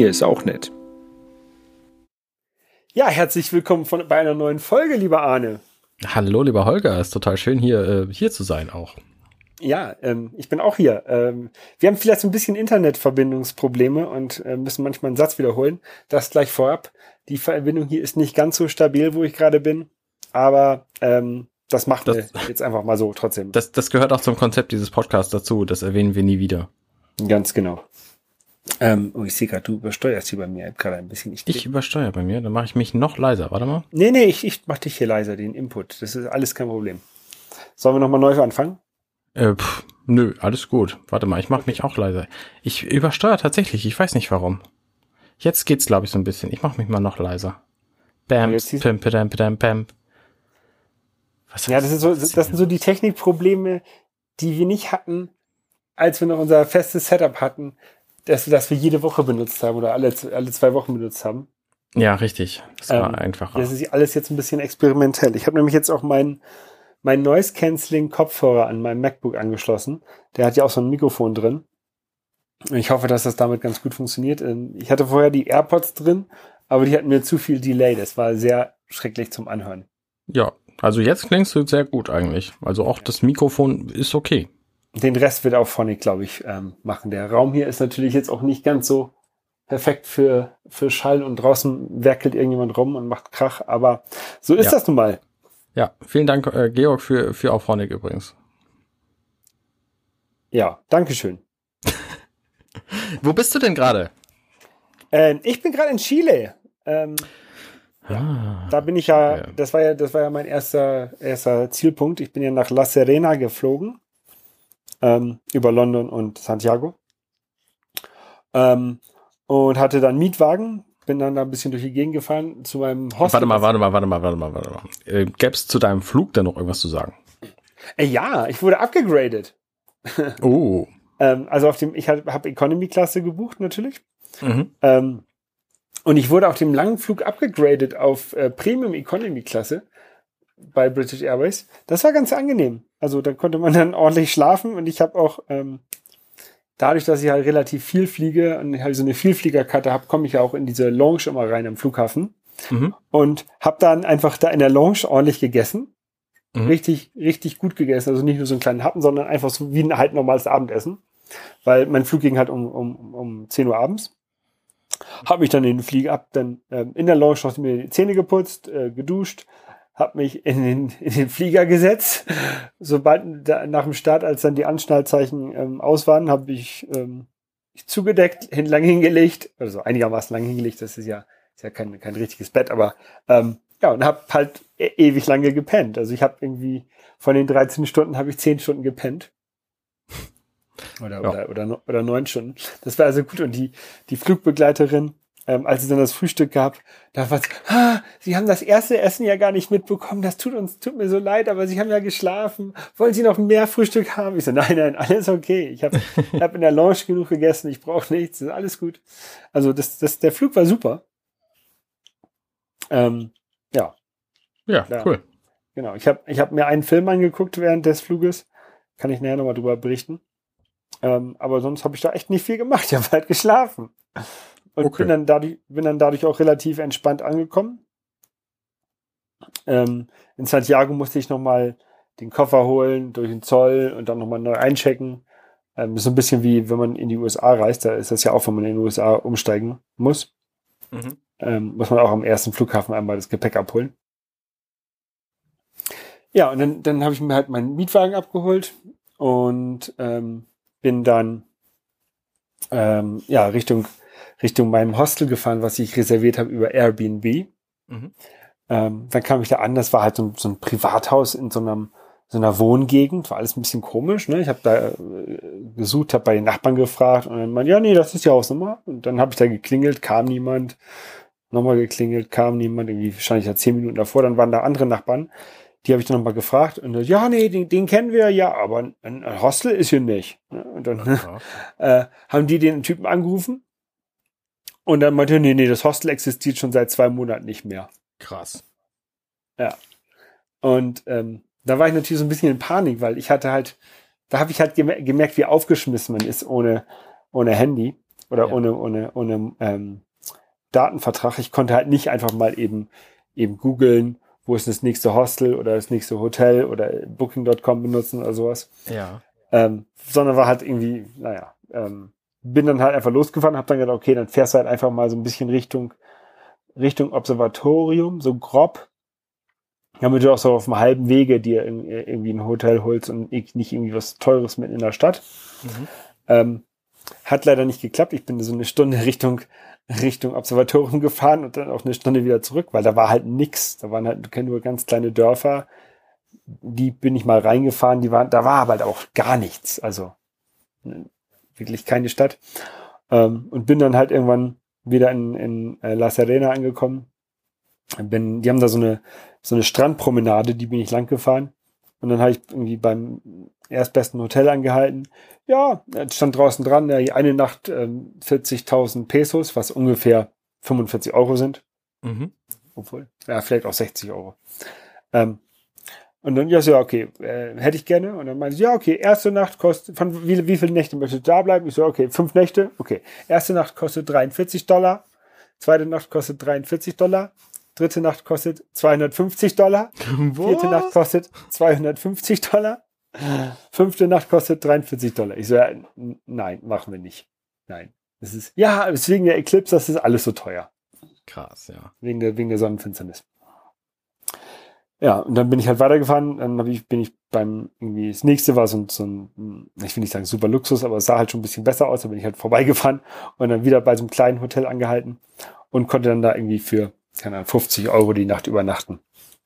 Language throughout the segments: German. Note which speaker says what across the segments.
Speaker 1: Daniel ist auch nett.
Speaker 2: Ja, herzlich willkommen von, bei einer neuen Folge, lieber Arne.
Speaker 1: Hallo, lieber Holger. Es ist total schön, hier, äh, hier zu sein auch.
Speaker 2: Ja, ähm, ich bin auch hier. Ähm, wir haben vielleicht so ein bisschen Internetverbindungsprobleme und äh, müssen manchmal einen Satz wiederholen. Das gleich vorab. Die Verbindung hier ist nicht ganz so stabil, wo ich gerade bin. Aber ähm, das machen das, wir jetzt einfach mal so trotzdem.
Speaker 1: Das, das gehört auch zum Konzept dieses Podcasts dazu. Das erwähnen wir nie wieder.
Speaker 2: Ganz genau. Ähm, oh, ich sehe gerade, du übersteuerst hier bei mir gerade ein bisschen.
Speaker 1: Ich, ich übersteuere bei mir, dann mache ich mich noch leiser. Warte mal.
Speaker 2: Nee, nee, ich, ich mache dich hier leiser, den Input. Das ist alles kein Problem. Sollen wir nochmal neu anfangen?
Speaker 1: Äh, pff, nö, alles gut. Warte mal, ich mache mich auch leiser. Ich übersteuere tatsächlich, ich weiß nicht warum. Jetzt geht's, glaube ich, so ein bisschen. Ich mache mich mal noch leiser. Bam, pam, pam, pam, pam.
Speaker 2: Was ja, das, ist so, das sind so die Technikprobleme, die wir nicht hatten, als wir noch unser festes Setup hatten das, das wir jede Woche benutzt haben oder alle, alle zwei Wochen benutzt haben.
Speaker 1: Ja, richtig. Das war ähm, einfacher.
Speaker 2: Das ist alles jetzt ein bisschen experimentell. Ich habe nämlich jetzt auch meinen mein Noise Cancelling Kopfhörer an meinem MacBook angeschlossen. Der hat ja auch so ein Mikrofon drin. Ich hoffe, dass das damit ganz gut funktioniert. Ähm, ich hatte vorher die AirPods drin, aber die hatten mir zu viel Delay. Das war sehr schrecklich zum Anhören.
Speaker 1: Ja, also jetzt klingst du sehr gut eigentlich. Also auch das Mikrofon ist okay
Speaker 2: den Rest wird auch Phonic, glaube ich, ähm, machen. Der Raum hier ist natürlich jetzt auch nicht ganz so perfekt für, für Schall und draußen werkelt irgendjemand rum und macht Krach, aber so ist ja. das nun mal.
Speaker 1: Ja, vielen Dank, äh, Georg, für, für auch Phonic übrigens.
Speaker 2: Ja, Dankeschön.
Speaker 1: Wo bist du denn gerade?
Speaker 2: Äh, ich bin gerade in Chile. Ähm, ah, da bin ich ja, ja, das war ja, das war ja mein erster, erster Zielpunkt. Ich bin ja nach La Serena geflogen ähm, über London und Santiago. Ähm, und hatte dann Mietwagen, bin dann da ein bisschen durch die Gegend gefahren zu meinem
Speaker 1: Hostel. Warte mal, warte mal, warte mal, warte mal, warte mal. Äh, Gäbe es zu deinem Flug denn noch irgendwas zu sagen?
Speaker 2: Äh, ja, ich wurde abgegradet.
Speaker 1: Oh.
Speaker 2: ähm, also auf dem, ich habe hab Economy-Klasse gebucht natürlich. Mhm. Ähm, und ich wurde auf dem langen Flug abgegradet auf äh, Premium Economy Klasse bei British Airways. Das war ganz angenehm. Also da konnte man dann ordentlich schlafen und ich habe auch ähm, dadurch, dass ich halt relativ viel fliege und halt so eine Vielfliegerkarte habe, komme ich ja auch in diese Lounge immer rein am Flughafen mhm. und habe dann einfach da in der Lounge ordentlich gegessen. Mhm. Richtig, richtig gut gegessen. Also nicht nur so einen kleinen Happen, sondern einfach so wie ein halt normales Abendessen. Weil mein Flug ging halt um, um, um 10 Uhr abends. Habe mich dann in den Flieger ab, dann ähm, in der Lounge noch mir die Zähne geputzt, äh, geduscht, habe mich in den, in den Flieger gesetzt. Sobald da, nach dem Start, als dann die Anschnallzeichen ähm, aus waren, habe ich ähm, zugedeckt, hin, lang hingelegt, also einigermaßen lang hingelegt. Das ist ja, ist ja kein, kein richtiges Bett, aber ähm, ja, und habe halt e ewig lange gepennt. Also ich habe irgendwie von den 13 Stunden habe ich 10 Stunden gepennt. Oder, ja. oder, oder, oder neun Stunden. Das war also gut. Und die, die Flugbegleiterin, ähm, als es dann das Frühstück gab, da war es, ah, Sie haben das erste Essen ja gar nicht mitbekommen, das tut uns, tut mir so leid, aber Sie haben ja geschlafen. Wollen Sie noch mehr Frühstück haben? Ich so, nein, nein, alles okay. Ich habe hab in der Lounge genug gegessen, ich brauche nichts, ist alles gut. Also das, das, der Flug war super. Ähm, ja.
Speaker 1: Ja, ja, cool.
Speaker 2: Genau, ich habe ich hab mir einen Film angeguckt während des Fluges. Kann ich nachher nochmal drüber berichten. Ähm, aber sonst habe ich da echt nicht viel gemacht. Ich habe halt geschlafen. Und okay. bin, dann dadurch, bin dann dadurch auch relativ entspannt angekommen. Ähm, in Santiago musste ich nochmal den Koffer holen durch den Zoll und dann nochmal neu einchecken. Ähm, ist so ein bisschen wie, wenn man in die USA reist, da ist das ja auch, wenn man in die USA umsteigen muss. Mhm. Ähm, muss man auch am ersten Flughafen einmal das Gepäck abholen. Ja, und dann, dann habe ich mir halt meinen Mietwagen abgeholt und ähm, bin dann ähm, ja Richtung Richtung meinem Hostel gefahren, was ich reserviert habe über Airbnb. Mhm. Ähm, dann kam ich da an, das war halt so, so ein Privathaus in so einem so einer Wohngegend, war alles ein bisschen komisch. Ne? Ich habe da äh, gesucht, habe bei den Nachbarn gefragt und dann meinte, ja, nee, das ist die Hausnummer. Und dann habe ich da geklingelt, kam niemand. Nochmal geklingelt, kam niemand, irgendwie wahrscheinlich ja zehn Minuten davor. Dann waren da andere Nachbarn, die habe ich dann nochmal gefragt und ja, nee, den, den kennen wir ja, aber ein, ein Hostel ist hier nicht. Ne? Und dann äh, haben die den Typen angerufen und dann meinte nee, nee, das Hostel existiert schon seit zwei Monaten nicht mehr.
Speaker 1: Krass.
Speaker 2: Ja. Und ähm, da war ich natürlich so ein bisschen in Panik, weil ich hatte halt, da habe ich halt gemerkt, wie aufgeschmissen man ist ohne, ohne Handy. oder ja. ohne, ohne, ohne ähm, Datenvertrag. Ich konnte halt nicht einfach mal eben, eben googeln, wo ist das nächste Hostel oder das nächste Hotel oder Booking.com benutzen oder sowas.
Speaker 1: Ja.
Speaker 2: Ähm, sondern war halt irgendwie, naja, ähm, bin dann halt einfach losgefahren, habe dann gedacht, okay, dann fährst du halt einfach mal so ein bisschen Richtung, Richtung Observatorium, so grob. Damit du auch so auf dem halben Wege dir irgendwie ein Hotel holst und nicht irgendwie was Teures mitten in der Stadt. Mhm. Ähm, hat leider nicht geklappt. Ich bin so eine Stunde Richtung, Richtung Observatorium gefahren und dann auch eine Stunde wieder zurück, weil da war halt nix. Da waren halt nur ganz kleine Dörfer. Die bin ich mal reingefahren, die waren, da war aber halt auch gar nichts. Also wirklich keine Stadt. Ähm, und bin dann halt irgendwann wieder in, in äh, La Serena angekommen. Bin, die haben da so eine, so eine Strandpromenade, die bin ich lang gefahren. Und dann habe ich irgendwie beim erstbesten Hotel angehalten. Ja, stand draußen dran, ja, eine Nacht ähm, 40.000 Pesos, was ungefähr 45 Euro sind. Mhm. Obwohl, ja, vielleicht auch 60 Euro. Ähm, und dann, ja, so, okay, äh, hätte ich gerne. Und dann meinte sie, ja, okay, erste Nacht kostet, von wie, wie viele Nächte möchtest du da bleiben? Ich so, okay, fünf Nächte, okay. Erste Nacht kostet 43 Dollar, zweite Nacht kostet 43 Dollar, dritte Nacht kostet 250 Dollar, Was? vierte Nacht kostet 250 Dollar, fünfte Nacht kostet 43 Dollar. Ich so, ja, nein, machen wir nicht. Nein. Das ist, ja, deswegen der Eclipse, das ist alles so teuer.
Speaker 1: Krass, ja.
Speaker 2: Wegen der, wegen der Sonnenfinsternis. Ja, und dann bin ich halt weitergefahren. Dann hab ich, bin ich beim, irgendwie, das nächste war so ein, so ein, ich will nicht sagen super Luxus, aber es sah halt schon ein bisschen besser aus. Da bin ich halt vorbeigefahren und dann wieder bei so einem kleinen Hotel angehalten und konnte dann da irgendwie für, keine Ahnung, 50 Euro die Nacht übernachten.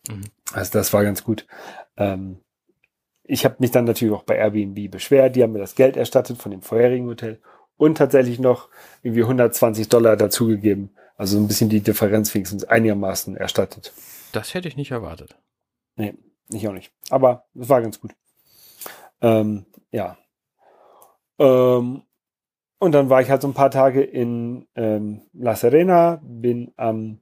Speaker 2: Mhm. Also das war ganz gut. Ähm, ich habe mich dann natürlich auch bei Airbnb beschwert. Die haben mir das Geld erstattet von dem vorherigen Hotel und tatsächlich noch irgendwie 120 Dollar dazugegeben. Also ein bisschen die Differenz wenigstens einigermaßen erstattet.
Speaker 1: Das hätte ich nicht erwartet.
Speaker 2: Nee, ich auch nicht. Aber es war ganz gut. Ähm, ja. Ähm, und dann war ich halt so ein paar Tage in ähm, La Serena, bin am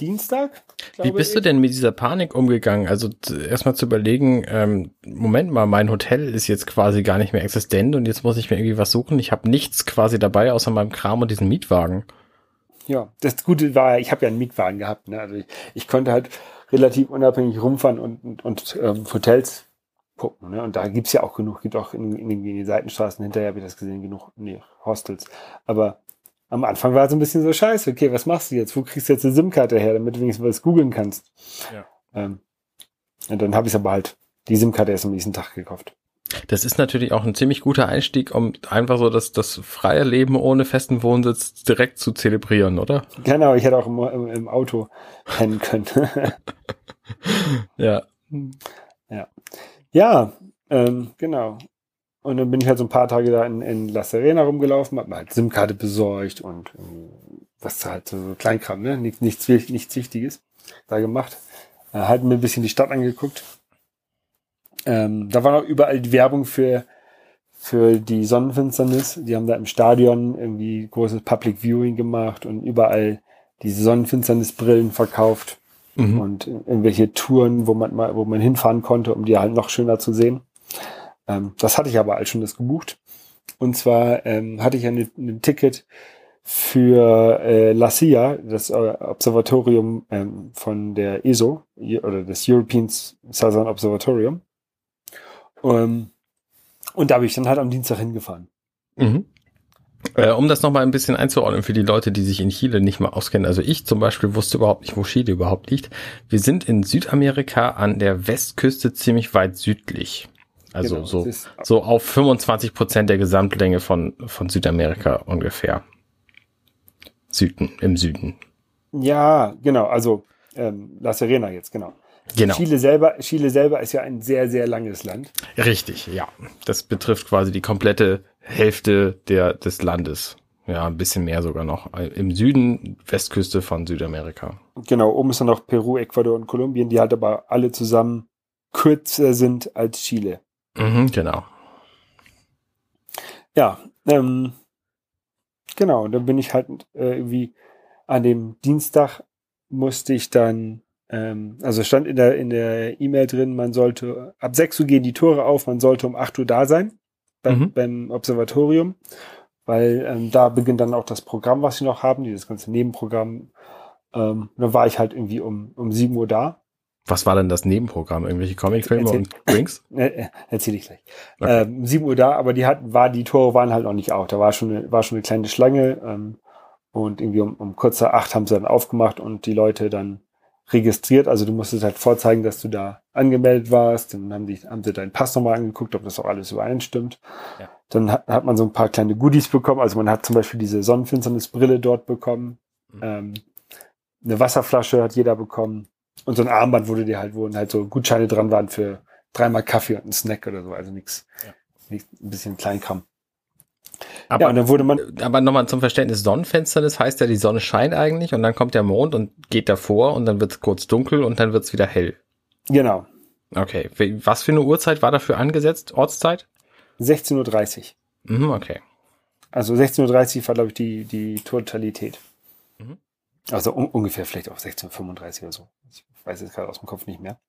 Speaker 2: Dienstag.
Speaker 1: Wie bist ich. du denn mit dieser Panik umgegangen? Also erstmal zu überlegen, ähm, Moment mal, mein Hotel ist jetzt quasi gar nicht mehr existent und jetzt muss ich mir irgendwie was suchen. Ich habe nichts quasi dabei außer meinem Kram und diesen Mietwagen.
Speaker 2: Ja, das Gute war, ich habe ja einen Mietwagen gehabt. Ne? Also ich, ich konnte halt relativ unabhängig rumfahren und, und, und ähm, Hotels gucken. Ne? Und da gibt's ja auch genug, gibt auch in, in, in den Seitenstraßen hinterher, habe ich das gesehen, genug nee, Hostels. Aber am Anfang war es ein bisschen so scheiße, okay, was machst du jetzt? Wo kriegst du jetzt eine SIM-Karte her, damit du wenigstens was googeln kannst? Ja. Ähm, und dann habe ich aber halt die SIM-Karte erst am nächsten Tag gekauft.
Speaker 1: Das ist natürlich auch ein ziemlich guter Einstieg, um einfach so das, das freie Leben ohne festen Wohnsitz direkt zu zelebrieren, oder?
Speaker 2: Genau, ich hätte auch im, im Auto pennen können.
Speaker 1: ja.
Speaker 2: Ja. Ja, ähm, genau. Und dann bin ich halt so ein paar Tage da in, in La Serena rumgelaufen, hab mir halt SIM-Karte besorgt und ähm, was halt so Kleinkram, ne? Nichts, nichts, nichts Wichtiges da gemacht. Äh, halt mir ein bisschen die Stadt angeguckt. Ähm, da war auch überall die Werbung für, für die Sonnenfinsternis. Die haben da im Stadion irgendwie großes Public Viewing gemacht und überall diese Sonnenfinsternisbrillen verkauft mhm. und irgendwelche Touren, wo man mal, wo man hinfahren konnte, um die halt noch schöner zu sehen. Ähm, das hatte ich aber als schon das gebucht. Und zwar ähm, hatte ich ein, ein Ticket für äh, La Silla, das äh, Observatorium ähm, von der ESO oder des European Southern Observatorium. Ähm, und da bin ich dann halt am Dienstag hingefahren.
Speaker 1: Mhm. Äh, um das nochmal ein bisschen einzuordnen für die Leute, die sich in Chile nicht mal auskennen. Also ich zum Beispiel wusste überhaupt nicht, wo Chile überhaupt liegt. Wir sind in Südamerika an der Westküste ziemlich weit südlich. Also genau, so, so auf 25 Prozent der Gesamtlänge von, von Südamerika ungefähr. Süden, im Süden.
Speaker 2: Ja, genau. Also ähm, La Serena jetzt, genau.
Speaker 1: Genau.
Speaker 2: Chile selber, Chile selber ist ja ein sehr, sehr langes Land.
Speaker 1: Richtig, ja. Das betrifft quasi die komplette Hälfte der, des Landes. Ja, ein bisschen mehr sogar noch. Im Süden, Westküste von Südamerika.
Speaker 2: Genau, oben ist dann noch Peru, Ecuador und Kolumbien, die halt aber alle zusammen kürzer sind als Chile.
Speaker 1: Mhm, genau.
Speaker 2: Ja, ähm, genau, dann bin ich halt äh, irgendwie an dem Dienstag musste ich dann ähm, also stand in der in der E-Mail drin, man sollte ab 6 Uhr gehen die Tore auf, man sollte um 8 Uhr da sein beim, mhm. beim Observatorium. weil ähm, da beginnt dann auch das Programm, was sie noch haben, dieses ganze Nebenprogramm. Ähm, dann war ich halt irgendwie um, um 7 Uhr da.
Speaker 1: Was war denn das Nebenprogramm? Irgendwelche Comicfilme und Drinks?
Speaker 2: Äh, erzähl ich gleich. Okay. Ähm, 7 Uhr da, aber die hatten, war, die Tore waren halt noch nicht auf. Da war schon eine, war schon eine kleine Schlange. Ähm, und irgendwie um, um kurz nach acht haben sie dann aufgemacht und die Leute dann registriert. Also du musstest halt vorzeigen, dass du da angemeldet warst. Dann haben, die, haben sie deinen Pass nochmal angeguckt, ob das auch alles übereinstimmt. Ja. Dann hat, hat man so ein paar kleine Goodies bekommen. Also man hat zum Beispiel diese Sonnenfinsternisbrille dort bekommen. Mhm. Ähm, eine Wasserflasche hat jeder bekommen. Und so ein Armband wurde dir halt, wo halt so Gutscheine dran waren für dreimal Kaffee und einen Snack oder so. Also nichts, ja. ein bisschen Kleinkram.
Speaker 1: Aber, ja, dann wurde man. Aber nochmal zum Verständnis, Sonnenfinsternis heißt ja, die Sonne scheint eigentlich und dann kommt der Mond und geht davor und dann wird es kurz dunkel und dann wird es wieder hell.
Speaker 2: Genau.
Speaker 1: Okay. Was für eine Uhrzeit war dafür angesetzt? Ortszeit?
Speaker 2: 16.30 Uhr.
Speaker 1: Mhm, okay.
Speaker 2: Also 16.30 Uhr war, glaube ich, die, die Totalität. Mhm. Also un ungefähr vielleicht auch 16.35 Uhr oder so. Ich weiß jetzt gerade aus dem Kopf nicht mehr.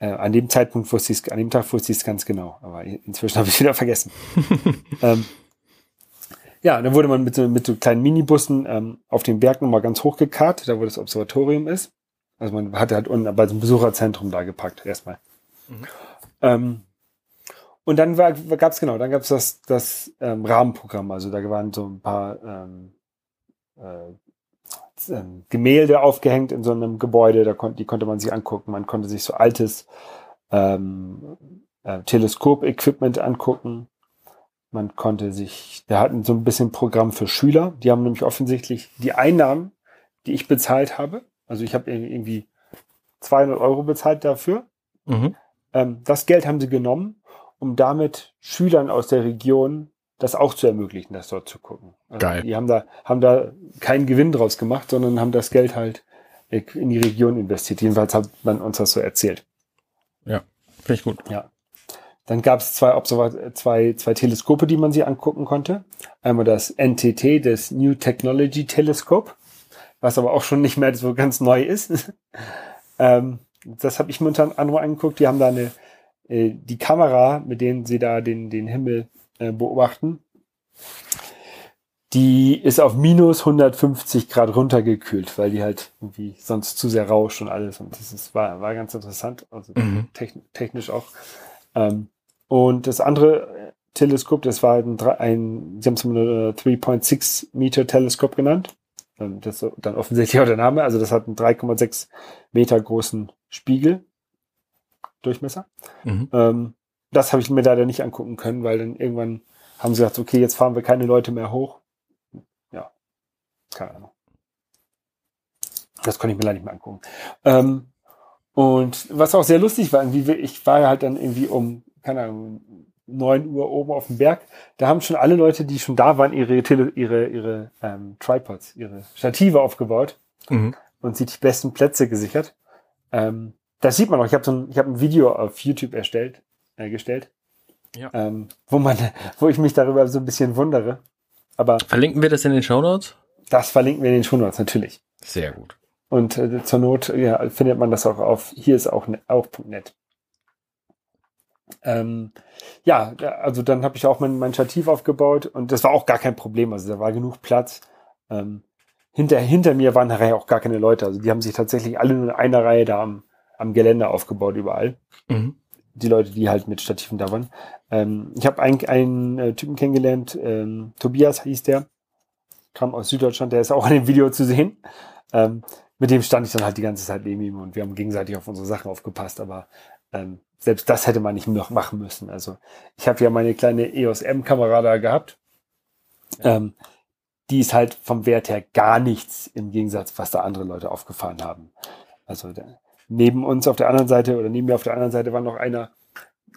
Speaker 2: Äh, an dem Zeitpunkt wusste ich es, an dem Tag wusste ich es ganz genau, aber inzwischen habe ich es wieder vergessen. ähm, ja, dann wurde man mit so, mit so kleinen Minibussen ähm, auf den Berg nochmal ganz hochgekarrt, da wo das Observatorium ist. Also man hatte halt unten bei so einem Besucherzentrum da gepackt, erstmal. Mhm. Ähm, und dann war, gab es genau, dann gab es das, das ähm, Rahmenprogramm. Also da waren so ein paar ähm, äh, ähm, Gemälde aufgehängt in so einem Gebäude, da kon die konnte man sich angucken. Man konnte sich so altes ähm, äh, Teleskop-Equipment angucken. Man konnte sich, wir hatten so ein bisschen Programm für Schüler. Die haben nämlich offensichtlich die Einnahmen, die ich bezahlt habe. Also ich habe irgendwie 200 Euro bezahlt dafür. Mhm. Ähm, das Geld haben sie genommen, um damit Schülern aus der Region das auch zu ermöglichen, das dort zu gucken. Also Geil. Die haben da, haben da keinen Gewinn draus gemacht, sondern haben das Geld halt in die Region investiert. Jedenfalls hat man uns das so erzählt.
Speaker 1: Ja, finde ich gut.
Speaker 2: Ja. Dann gab es zwei, zwei, zwei Teleskope, die man sich angucken konnte. Einmal das NTT, das New Technology Telescope, was aber auch schon nicht mehr so ganz neu ist. ähm, das habe ich mir unter anderem angeguckt. Die haben da eine, äh, die Kamera, mit denen sie da den, den Himmel äh, beobachten, die ist auf minus 150 Grad runtergekühlt, weil die halt irgendwie sonst zu sehr rauscht und alles. Und das ist, war, war ganz interessant, also mhm. technisch auch. Ähm, und das andere äh, Teleskop, das war ein, ein sie haben es 3.6 Meter Teleskop genannt. Das ist dann offensichtlich auch der Name. Also das hat einen 3,6 Meter großen Spiegel. Durchmesser. Mhm. Ähm, das habe ich mir leider nicht angucken können, weil dann irgendwann haben sie gesagt, okay, jetzt fahren wir keine Leute mehr hoch. Ja, keine Ahnung. Das konnte ich mir leider nicht mehr angucken. Ähm, und was auch sehr lustig war, irgendwie, ich war halt dann irgendwie um keine Ahnung, neun Uhr oben auf dem Berg. Da haben schon alle Leute, die schon da waren, ihre, Tele ihre, ihre ähm, Tripods, ihre Stative aufgebaut mhm. und sich die besten Plätze gesichert. Ähm, das sieht man auch. Ich habe so ein, ich hab ein Video auf YouTube erstellt, äh, gestellt, ja. ähm, wo man, wo ich mich darüber so ein bisschen wundere. Aber
Speaker 1: verlinken wir das in den Show Notes?
Speaker 2: Das verlinken wir in den Show Notes natürlich.
Speaker 1: Sehr gut.
Speaker 2: Und äh, zur Not ja, findet man das auch auf hier ist auch, ne, auch .net. Ähm, ja, also dann habe ich auch mein, mein Stativ aufgebaut und das war auch gar kein Problem. Also da war genug Platz. Ähm, hinter, hinter mir waren nachher auch gar keine Leute. Also die haben sich tatsächlich alle nur in einer Reihe da am, am Geländer aufgebaut, überall. Mhm. Die Leute, die halt mit Stativen da waren. Ähm, ich habe einen, einen äh, Typen kennengelernt, ähm, Tobias hieß der, kam aus Süddeutschland, der ist auch in dem Video zu sehen. Ähm, mit dem stand ich dann halt die ganze Zeit neben ihm und wir haben gegenseitig auf unsere Sachen aufgepasst, aber ähm, selbst das hätte man nicht noch machen müssen. Also ich habe ja meine kleine EOS M-Kamera da gehabt. Ähm, die ist halt vom Wert her gar nichts im Gegensatz, was da andere Leute aufgefahren haben. Also der, neben uns auf der anderen Seite oder neben mir auf der anderen Seite war noch einer,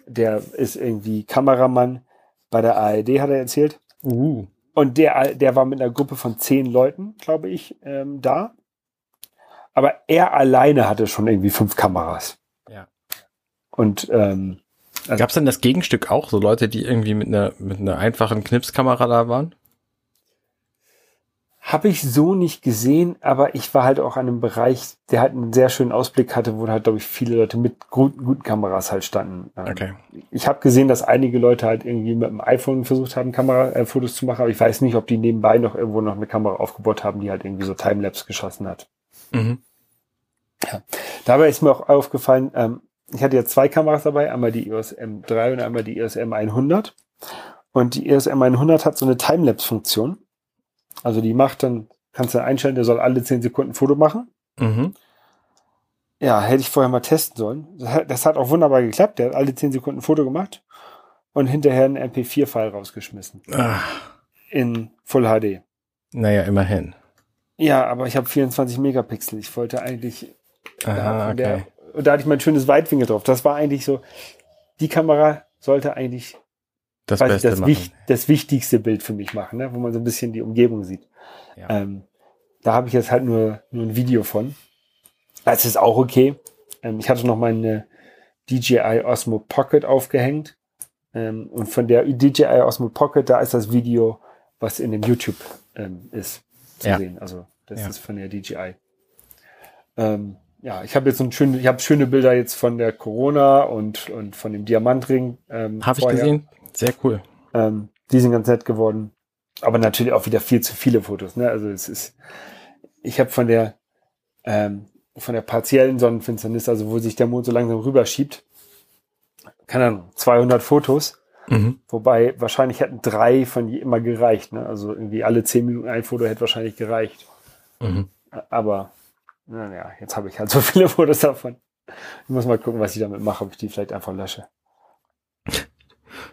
Speaker 2: der ist irgendwie Kameramann bei der ARD, hat er erzählt. Uh. Und der, der war mit einer Gruppe von zehn Leuten, glaube ich, ähm, da. Aber er alleine hatte schon irgendwie fünf Kameras. Und ähm,
Speaker 1: also gab es denn das Gegenstück auch, so Leute, die irgendwie mit einer mit einer einfachen Knipskamera da waren?
Speaker 2: Habe ich so nicht gesehen, aber ich war halt auch an einem Bereich, der halt einen sehr schönen Ausblick hatte, wo halt, glaube ich, viele Leute mit gut, guten Kameras halt standen. Ähm, okay. Ich habe gesehen, dass einige Leute halt irgendwie mit dem iPhone versucht haben, Kamerafotos äh, zu machen, aber ich weiß nicht, ob die nebenbei noch irgendwo noch eine Kamera aufgebaut haben, die halt irgendwie so Timelapse geschossen hat. Mhm. Ja. Dabei ist mir auch aufgefallen, ähm, ich hatte ja zwei Kameras dabei, einmal die EOS M3 und einmal die EOS M100. Und die EOS M100 hat so eine Timelapse-Funktion. Also die macht dann, kannst du einstellen, der soll alle 10 Sekunden ein Foto machen. Mhm. Ja, hätte ich vorher mal testen sollen. Das hat auch wunderbar geklappt. Der hat alle 10 Sekunden ein Foto gemacht und hinterher einen MP4-File rausgeschmissen. Ach. In Full HD.
Speaker 1: Naja, immerhin.
Speaker 2: Ja, aber ich habe 24 Megapixel. Ich wollte eigentlich. Aha, okay. Der, und da hatte ich mein schönes Weitwinkel drauf. Das war eigentlich so, die Kamera sollte eigentlich das, Beste das, Wich das wichtigste Bild für mich machen, ne? wo man so ein bisschen die Umgebung sieht. Ja. Ähm, da habe ich jetzt halt nur, nur ein Video von. Das ist auch okay. Ähm, ich hatte noch meine DJI Osmo Pocket aufgehängt. Ähm, und von der DJI Osmo Pocket, da ist das Video, was in dem YouTube ähm, ist, zu ja. sehen. Also das ja. ist von der DJI. Ähm, ja, ich habe jetzt so ein schöne, ich habe schöne Bilder jetzt von der Corona und, und von dem Diamantring.
Speaker 1: Ähm, habe ich gesehen. Sehr cool.
Speaker 2: Ähm, die sind ganz nett geworden. Aber natürlich auch wieder viel zu viele Fotos. Ne? Also es ist, ich habe von der ähm, von der partiellen Sonnenfinsternis, also wo sich der Mond so langsam rüberschiebt, keine Ahnung, 200 Fotos. Mhm. Wobei wahrscheinlich hätten drei von je immer gereicht. Ne? Also irgendwie alle zehn Minuten ein Foto hätte wahrscheinlich gereicht. Mhm. Aber naja, jetzt habe ich halt so viele Fotos davon. Ich muss mal gucken, was ich damit mache, ob ich die vielleicht einfach lösche.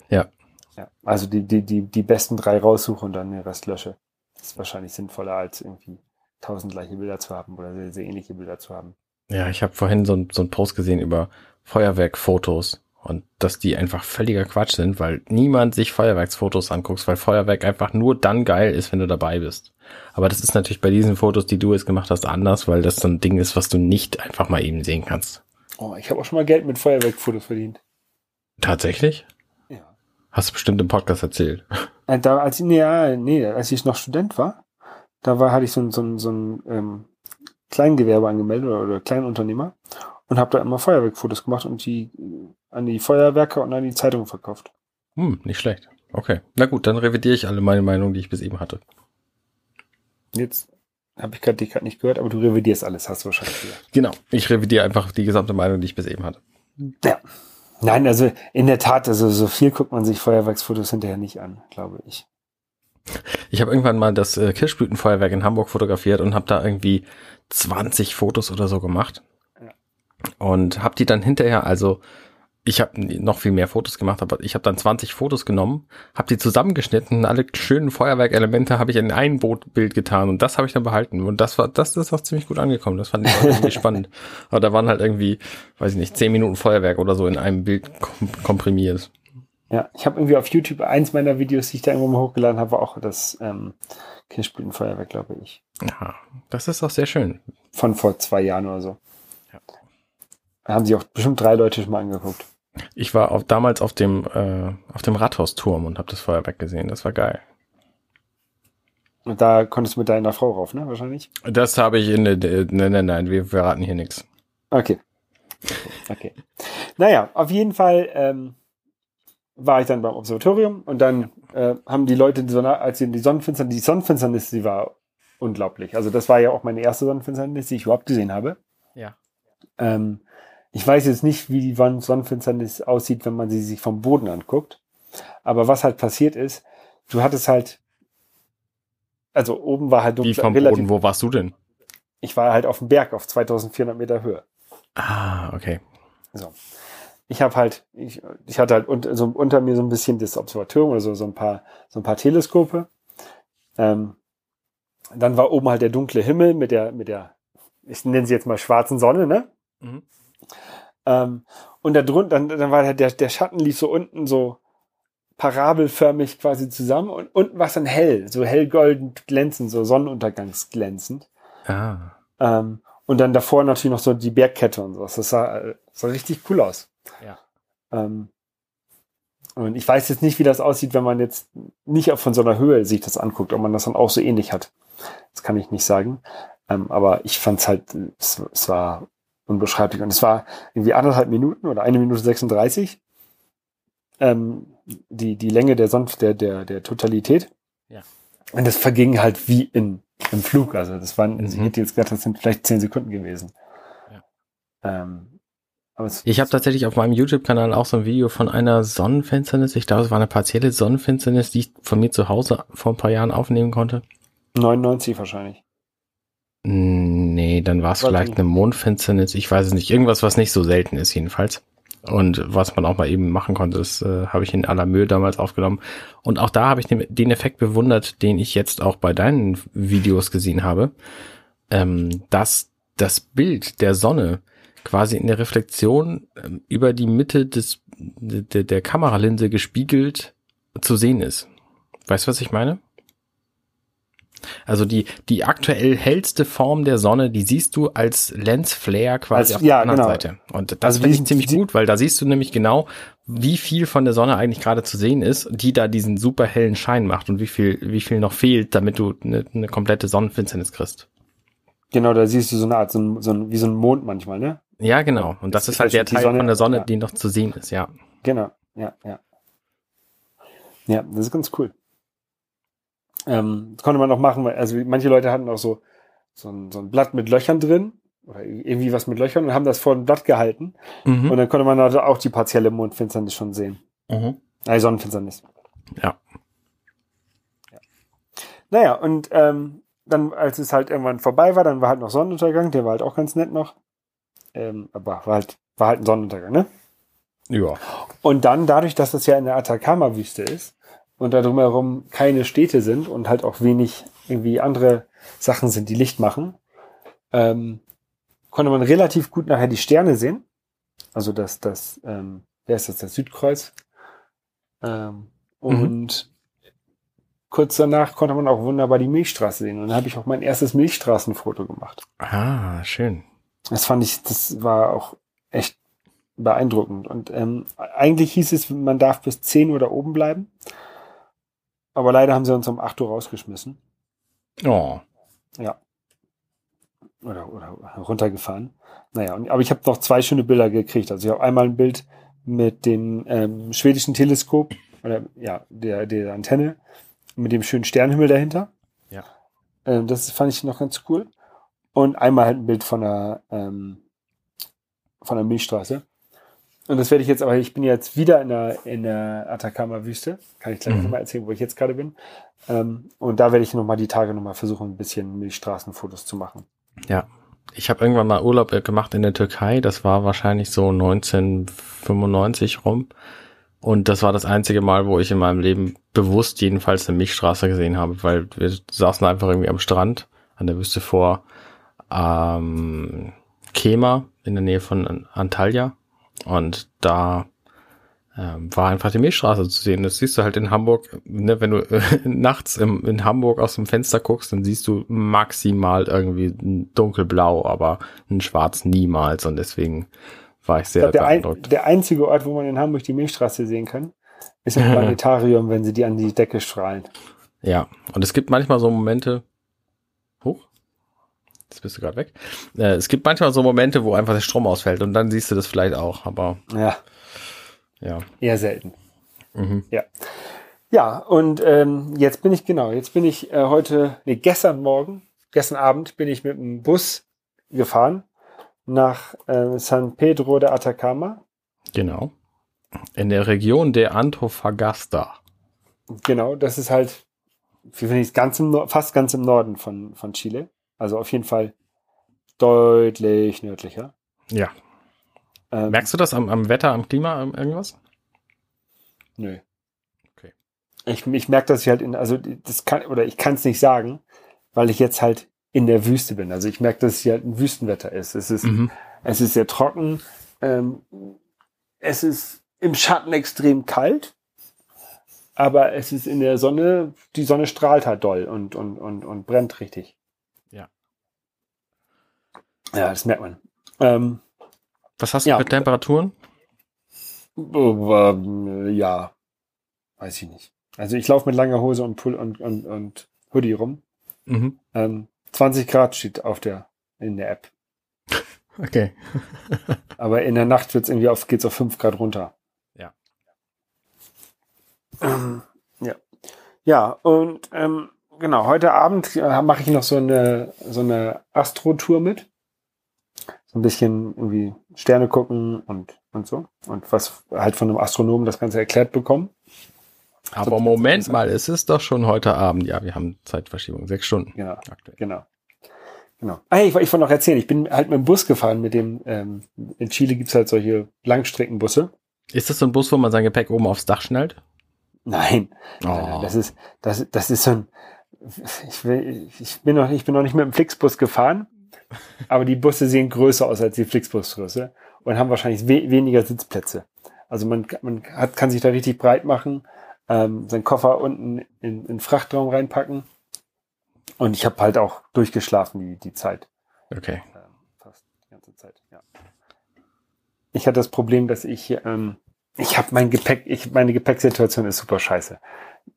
Speaker 1: Ja.
Speaker 2: ja. Also die, die, die, die besten drei raussuche und dann den Rest lösche. Das ist wahrscheinlich sinnvoller, als irgendwie tausend gleiche Bilder zu haben oder sehr, sehr ähnliche Bilder zu haben.
Speaker 1: Ja, ich habe vorhin so, so einen Post gesehen über Feuerwerkfotos und dass die einfach völliger Quatsch sind, weil niemand sich Feuerwerksfotos anguckt, weil Feuerwerk einfach nur dann geil ist, wenn du dabei bist. Aber das ist natürlich bei diesen Fotos, die du jetzt gemacht hast, anders, weil das so ein Ding ist, was du nicht einfach mal eben sehen kannst.
Speaker 2: Oh, ich habe auch schon mal Geld mit Feuerwerkfotos verdient.
Speaker 1: Tatsächlich? Hast du bestimmt im Podcast erzählt.
Speaker 2: Äh, da, als, nee, ja, nee, als ich noch Student war, da war, hatte ich so ein, so ein, so ein ähm, Kleingewerbe angemeldet oder, oder Kleinunternehmer und habe da immer Feuerwerkfotos gemacht und die an die Feuerwerke und an die Zeitung verkauft.
Speaker 1: Hm, nicht schlecht. Okay. Na gut, dann revidiere ich alle meine Meinungen, die ich bis eben hatte.
Speaker 2: Jetzt habe ich gerade dich gerade nicht gehört, aber du revidierst alles, hast du wahrscheinlich
Speaker 1: wieder. Genau, ich revidiere einfach die gesamte Meinung, die ich bis eben hatte.
Speaker 2: Ja. Nein, also in der Tat, also so viel guckt man sich Feuerwerksfotos hinterher nicht an, glaube ich.
Speaker 1: Ich habe irgendwann mal das äh, Kirschblütenfeuerwerk in Hamburg fotografiert und habe da irgendwie 20 Fotos oder so gemacht. Und habe die dann hinterher, also ich habe noch viel mehr Fotos gemacht, aber ich habe dann 20 Fotos genommen, habe die zusammengeschnitten, alle schönen Feuerwerkelemente habe ich in ein Bootbild getan und das habe ich dann behalten und das war das ist auch ziemlich gut angekommen. Das fand ich auch irgendwie spannend. Aber da waren halt irgendwie, weiß ich nicht, 10 Minuten Feuerwerk oder so in einem Bild komprimiert.
Speaker 2: Ja, ich habe irgendwie auf YouTube eins meiner Videos, die ich da irgendwo mal hochgeladen habe, auch das ähm, Kirschblütenfeuerwerk, glaube ich.
Speaker 1: Ja, das ist auch sehr schön.
Speaker 2: Von vor zwei Jahren oder so. Haben sich auch bestimmt drei Leute schon mal angeguckt.
Speaker 1: Ich war auf, damals auf dem, äh, auf dem Rathausturm und habe das Feuerwerk gesehen. Das war geil.
Speaker 2: Und da konntest du mit deiner Frau rauf, ne? Wahrscheinlich?
Speaker 1: Das habe ich in der. Nein, nein, nein, wir verraten hier nichts.
Speaker 2: Okay. Okay. Naja, auf jeden Fall ähm, war ich dann beim Observatorium und dann äh, haben die Leute, die Sonne, als sie die Sonnenfinsternis, die Sonnenfinsternis, die war unglaublich. Also das war ja auch meine erste Sonnenfinsternis, die ich überhaupt gesehen habe.
Speaker 1: Ja.
Speaker 2: Ähm, ich weiß jetzt nicht, wie die Sonnenfinsternis aussieht, wenn man sie sich vom Boden anguckt. Aber was halt passiert ist, du hattest halt, also oben war halt
Speaker 1: Wie vom relativ, Boden, wo warst du denn?
Speaker 2: Ich war halt auf dem Berg auf 2400 Meter Höhe.
Speaker 1: Ah, okay.
Speaker 2: So. Ich habe halt, ich, ich hatte halt unter, so unter mir so ein bisschen das Observatorium oder so, so ein paar, so ein paar Teleskope. Ähm, dann war oben halt der dunkle Himmel mit der, mit der, ich nenne sie jetzt mal schwarzen Sonne, ne? Mhm. Ähm, und da drunter, dann, dann war der, der Schatten lief so unten so parabelförmig quasi zusammen und unten war es dann hell, so hellgolden glänzend, so sonnenuntergangsglänzend.
Speaker 1: Ah.
Speaker 2: Ähm, und dann davor natürlich noch so die Bergkette und sowas. Das sah, sah richtig cool aus.
Speaker 1: Ja.
Speaker 2: Ähm, Und ich weiß jetzt nicht, wie das aussieht, wenn man jetzt nicht von so einer Höhe sich das anguckt, ob man das dann auch so ähnlich hat. Das kann ich nicht sagen. Ähm, aber ich fand halt, es, es war unbeschreiblich. Und es war irgendwie anderthalb Minuten oder eine Minute 36. Ähm, die, die Länge der Sonne, der, der, der Totalität.
Speaker 1: Ja.
Speaker 2: Und das verging halt wie in, im Flug. Also das waren, mhm. ich hätte jetzt gedacht, das sind vielleicht zehn Sekunden gewesen.
Speaker 1: Ja. Ähm, ich habe tatsächlich auf meinem YouTube-Kanal auch so ein Video von einer Sonnenfinsternis. Ich glaube, es war eine partielle Sonnenfinsternis, die ich von mir zu Hause vor ein paar Jahren aufnehmen konnte.
Speaker 2: 99 wahrscheinlich.
Speaker 1: Nee, dann war es vielleicht eine Mondfinsternis. Ich weiß es nicht. Irgendwas, was nicht so selten ist, jedenfalls. Und was man auch mal eben machen konnte, das äh, habe ich in aller Mühe damals aufgenommen. Und auch da habe ich den, den, Effekt bewundert, den ich jetzt auch bei deinen Videos gesehen habe, ähm, dass das Bild der Sonne quasi in der Reflexion ähm, über die Mitte des, der, der Kameralinse gespiegelt zu sehen ist. Weißt du, was ich meine? Also die, die aktuell hellste Form der Sonne, die siehst du als Lensflare quasi als, auf ja, der anderen genau. Seite. Und das also finde ich ziemlich gut, weil da siehst du nämlich genau, wie viel von der Sonne eigentlich gerade zu sehen ist, die da diesen super hellen Schein macht und wie viel, wie viel noch fehlt, damit du eine, eine komplette Sonnenfinsternis kriegst.
Speaker 2: Genau, da siehst du so eine Art, so ein, so ein, wie so ein Mond manchmal, ne?
Speaker 1: Ja, genau. Und das, das ist halt der Teil Sonne, von der Sonne, ja. die noch zu sehen ist, ja.
Speaker 2: Genau, ja, ja. Ja, das ist ganz cool. Ähm, das konnte man auch machen, weil, also manche Leute hatten auch so, so ein, so ein Blatt mit Löchern drin oder irgendwie was mit Löchern und haben das vor ein Blatt gehalten. Mhm. Und dann konnte man also auch die partielle Mondfinsternis schon sehen. Mhm. Äh, Sonnenfinsternis.
Speaker 1: Ja.
Speaker 2: ja. Naja, und ähm, dann, als es halt irgendwann vorbei war, dann war halt noch Sonnenuntergang, der war halt auch ganz nett noch. Ähm, aber war halt, war halt ein Sonnenuntergang, ne?
Speaker 1: Ja.
Speaker 2: Und dann, dadurch, dass das ja in der Atacama-Wüste ist und da drumherum keine Städte sind und halt auch wenig irgendwie andere Sachen sind, die Licht machen, ähm, konnte man relativ gut nachher die Sterne sehen. Also das, das, ähm, wer ist das, das Südkreuz? Ähm, und mhm. kurz danach konnte man auch wunderbar die Milchstraße sehen. Und dann habe ich auch mein erstes Milchstraßenfoto gemacht.
Speaker 1: Ah, schön.
Speaker 2: Das fand ich, das war auch echt beeindruckend. Und ähm, eigentlich hieß es, man darf bis 10 Uhr da oben bleiben. Aber leider haben sie uns um 8 Uhr rausgeschmissen.
Speaker 1: Oh.
Speaker 2: Ja. Oder, oder runtergefahren. Naja, und, aber ich habe noch zwei schöne Bilder gekriegt. Also ich habe einmal ein Bild mit dem ähm, schwedischen Teleskop, oder ja, der, der Antenne, mit dem schönen Sternhimmel dahinter.
Speaker 1: Ja.
Speaker 2: Ähm, das fand ich noch ganz cool. Und einmal halt ein Bild von der, ähm, von der Milchstraße. Und das werde ich jetzt, aber ich bin jetzt wieder in der, in der Atacama-Wüste. Kann ich gleich mhm. mal erzählen, wo ich jetzt gerade bin. Ähm, und da werde ich nochmal die Tage nochmal versuchen, ein bisschen Milchstraßenfotos zu machen.
Speaker 1: Ja. Ich habe irgendwann mal Urlaub gemacht in der Türkei. Das war wahrscheinlich so 1995 rum. Und das war das einzige Mal, wo ich in meinem Leben bewusst jedenfalls eine Milchstraße gesehen habe, weil wir saßen einfach irgendwie am Strand an der Wüste vor ähm, Kema in der Nähe von Antalya. Und da ähm, war einfach die Milchstraße zu sehen. Das siehst du halt in Hamburg, ne, wenn du äh, nachts im, in Hamburg aus dem Fenster guckst, dann siehst du maximal irgendwie dunkelblau, aber ein schwarz niemals. Und deswegen war ich sehr ich glaub, beeindruckt.
Speaker 2: Ein, der einzige Ort, wo man in Hamburg die Milchstraße sehen kann, ist im Planetarium, wenn sie die an die Decke strahlen.
Speaker 1: Ja, und es gibt manchmal so Momente, jetzt bist du gerade weg. Äh, es gibt manchmal so Momente, wo einfach der Strom ausfällt und dann siehst du das vielleicht auch, aber.
Speaker 2: Ja.
Speaker 1: Ja.
Speaker 2: Eher selten. Mhm. Ja. Ja, und ähm, jetzt bin ich, genau, jetzt bin ich äh, heute, nee, gestern Morgen, gestern Abend bin ich mit dem Bus gefahren nach äh, San Pedro de Atacama.
Speaker 1: Genau. In der Region der Antofagasta.
Speaker 2: Genau, das ist halt, wie finde ich, ganz im, fast ganz im Norden von, von Chile. Also auf jeden Fall deutlich nördlicher.
Speaker 1: Ja. Ähm, Merkst du das am, am Wetter, am Klima, irgendwas?
Speaker 2: Nö. Okay. Ich, ich merke, dass ich halt in, also das kann, oder ich kann es nicht sagen, weil ich jetzt halt in der Wüste bin. Also ich merke, dass es hier halt ein Wüstenwetter ist. Es ist, mhm. es ist sehr trocken. Ähm, es ist im Schatten extrem kalt, aber es ist in der Sonne, die Sonne strahlt halt doll und, und, und, und brennt richtig. Ja, das merkt man. Ähm,
Speaker 1: Was hast du ja, für Temperaturen?
Speaker 2: Äh, ja, weiß ich nicht. Also ich laufe mit langer Hose und Pull und, und, und Hoodie rum. Mhm. Ähm, 20 Grad steht auf der, in der App.
Speaker 1: Okay.
Speaker 2: Aber in der Nacht wird's irgendwie auf, geht's auf 5 Grad runter.
Speaker 1: Ja.
Speaker 2: Ähm, ja. Ja, und ähm, genau, heute Abend äh, mache ich noch so eine, so eine Astro-Tour mit. So ein bisschen irgendwie Sterne gucken und, und so. Und was halt von einem Astronomen das Ganze erklärt bekommen.
Speaker 1: Aber so, Moment mal, es ist doch schon heute Abend. Ja, wir haben Zeitverschiebung, sechs Stunden.
Speaker 2: Genau, aktuell. genau. Genau. Ah, ich, ich wollte noch erzählen, ich bin halt mit dem Bus gefahren, mit dem, ähm, in Chile gibt's halt solche Langstreckenbusse.
Speaker 1: Ist das so ein Bus, wo man sein Gepäck oben aufs Dach schnellt?
Speaker 2: Nein. Oh. Das ist, das, das ist so ein, ich, will, ich bin noch, ich bin noch nicht mit dem Flixbus gefahren, aber die Busse sehen größer aus als die Flixbusgröße und haben wahrscheinlich we weniger Sitzplätze. Also man, man hat, kann sich da richtig breit machen, ähm, seinen Koffer unten in, in Frachtraum reinpacken und ich habe halt auch durchgeschlafen die, die Zeit.
Speaker 1: Okay. Ähm,
Speaker 2: fast die ganze Zeit, ja. Ich hatte das Problem, dass ich, ähm, ich habe mein Gepäck, ich, meine Gepäcksituation ist super scheiße.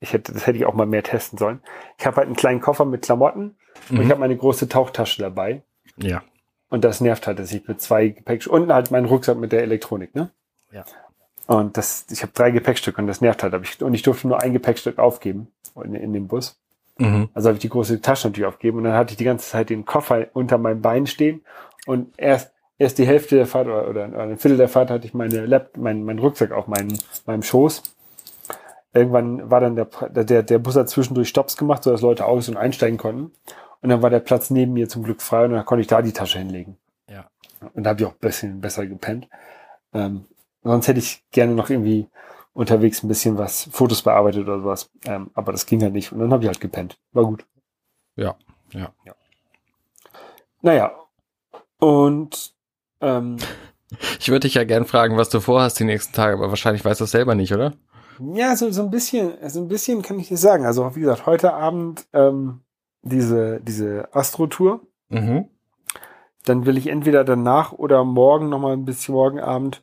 Speaker 2: Ich hätte, das hätte ich auch mal mehr testen sollen. Ich habe halt einen kleinen Koffer mit Klamotten mhm. und ich mhm. habe meine große Tauchtasche dabei.
Speaker 1: Ja.
Speaker 2: Und das nervt halt, dass ich mit zwei Gepäck und halt meinen Rucksack mit der Elektronik, ne?
Speaker 1: Ja.
Speaker 2: Und das, ich habe drei Gepäckstücke und das nervt halt. Und ich durfte nur ein Gepäckstück aufgeben in, in dem Bus. Mhm. Also habe ich die große Tasche natürlich aufgegeben und dann hatte ich die ganze Zeit den Koffer unter meinem Bein stehen und erst erst die Hälfte der Fahrt oder, oder, ein Viertel der Fahrt hatte ich meine Lap, mein, mein Rucksack auf meinen, meinem Schoß. Irgendwann war dann der, der, der Bus hat zwischendurch Stops gemacht, sodass Leute aus- und einsteigen konnten. Und dann war der Platz neben mir zum Glück frei und dann konnte ich da die Tasche hinlegen.
Speaker 1: Ja.
Speaker 2: Und da habe ich auch ein bisschen besser gepennt. Ähm, sonst hätte ich gerne noch irgendwie unterwegs ein bisschen was, Fotos bearbeitet oder sowas. Ähm, aber das ging halt nicht. Und dann habe ich halt gepennt. War gut.
Speaker 1: Ja, ja.
Speaker 2: ja. Naja. Und ähm,
Speaker 1: ich würde dich ja gern fragen, was du vorhast die nächsten Tage, aber wahrscheinlich weißt du es selber nicht, oder?
Speaker 2: Ja, so, so ein bisschen, so ein bisschen kann ich dir sagen. Also, wie gesagt, heute Abend ähm, diese, diese Astro-Tour. Mhm. Dann will ich entweder danach oder morgen nochmal ein bisschen morgen Abend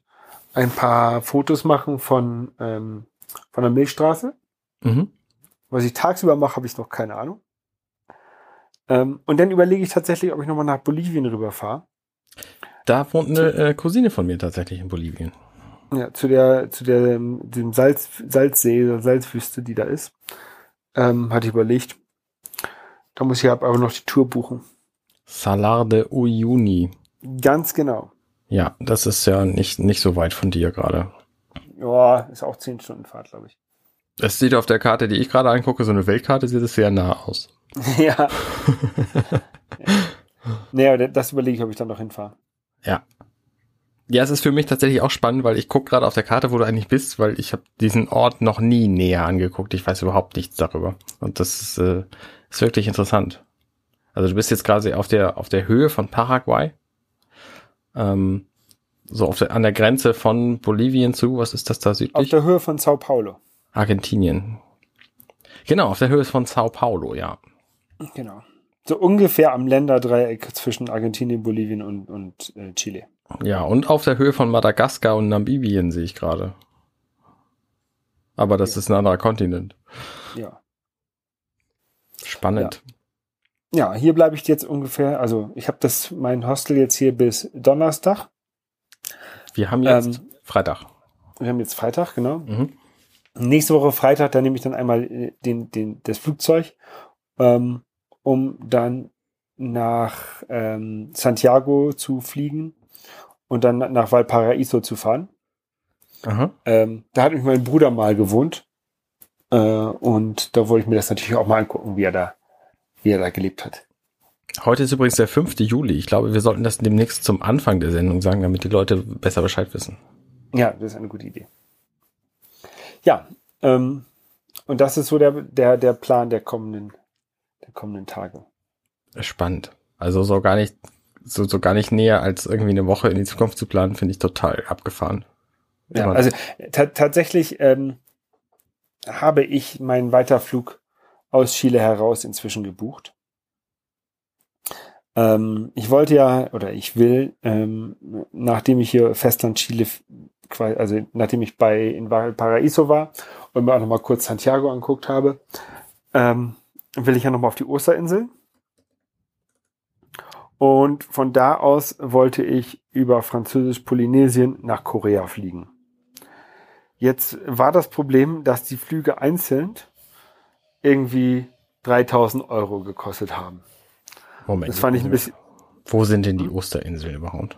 Speaker 2: ein paar Fotos machen von, ähm, von der Milchstraße. Mhm. Was ich tagsüber mache, habe ich noch keine Ahnung. Ähm, und dann überlege ich tatsächlich, ob ich nochmal nach Bolivien rüberfahre.
Speaker 1: Da wohnt eine äh, Cousine von mir tatsächlich in Bolivien.
Speaker 2: Ja, zu der, zu der, dem Salz, Salzsee, Salzwüste, die da ist. Ähm, hatte ich überlegt. Da muss ich aber noch die Tour buchen.
Speaker 1: Salar de Uyuni.
Speaker 2: Ganz genau.
Speaker 1: Ja, das ist ja nicht, nicht so weit von dir gerade.
Speaker 2: Ja, ist auch zehn Stunden Fahrt, glaube ich.
Speaker 1: Es sieht auf der Karte, die ich gerade angucke, so eine Weltkarte, sieht es sehr nah aus.
Speaker 2: ja. naja, das überlege ich, ob ich dann noch hinfahre.
Speaker 1: Ja. Ja, es ist für mich tatsächlich auch spannend, weil ich gucke gerade auf der Karte, wo du eigentlich bist, weil ich habe diesen Ort noch nie näher angeguckt. Ich weiß überhaupt nichts darüber. Und das ist, äh, ist wirklich interessant. Also du bist jetzt quasi auf der, auf der Höhe von Paraguay ähm, so auf der, an der Grenze von Bolivien zu, was ist das da südlich?
Speaker 2: Auf der Höhe von Sao Paulo.
Speaker 1: Argentinien. Genau, auf der Höhe von Sao Paulo, ja.
Speaker 2: Genau. So ungefähr am Länderdreieck zwischen Argentinien, Bolivien und, und äh, Chile.
Speaker 1: Ja, und auf der Höhe von Madagaskar und Namibien sehe ich gerade. Aber das ja. ist ein anderer Kontinent.
Speaker 2: Ja.
Speaker 1: Spannend.
Speaker 2: Ja ja, hier bleibe ich jetzt ungefähr, also ich habe das, mein Hostel jetzt hier bis Donnerstag.
Speaker 1: Wir haben jetzt ähm, Freitag.
Speaker 2: Wir haben jetzt Freitag, genau. Mhm. Nächste Woche Freitag, da nehme ich dann einmal äh, den, den, das Flugzeug, ähm, um dann nach ähm, Santiago zu fliegen und dann nach Valparaiso zu fahren. Ähm, da hat mich mein Bruder mal gewohnt. Äh, und da wollte ich mir das natürlich auch mal angucken, wie er da wie er da gelebt hat.
Speaker 1: Heute ist übrigens der 5. Juli. Ich glaube, wir sollten das demnächst zum Anfang der Sendung sagen, damit die Leute besser Bescheid wissen.
Speaker 2: Ja, das ist eine gute Idee. Ja, ähm, und das ist so der, der, der Plan der kommenden, der kommenden Tage.
Speaker 1: Spannend. Also so gar nicht, so, so gar nicht näher als irgendwie eine Woche in die Zukunft zu planen, finde ich total abgefahren.
Speaker 2: Ja, also tatsächlich ähm, habe ich meinen Weiterflug aus Chile heraus inzwischen gebucht. Ähm, ich wollte ja, oder ich will, ähm, nachdem ich hier Festland Chile also nachdem ich bei in Valparaiso war und mir auch nochmal kurz Santiago anguckt habe, ähm, will ich ja nochmal auf die Osterinsel. Und von da aus wollte ich über Französisch-Polynesien nach Korea fliegen. Jetzt war das Problem, dass die Flüge einzeln irgendwie 3000 Euro gekostet haben.
Speaker 1: Moment.
Speaker 2: Das fand ich ein bisschen.
Speaker 1: Wo sind denn die Osterinseln überhaupt?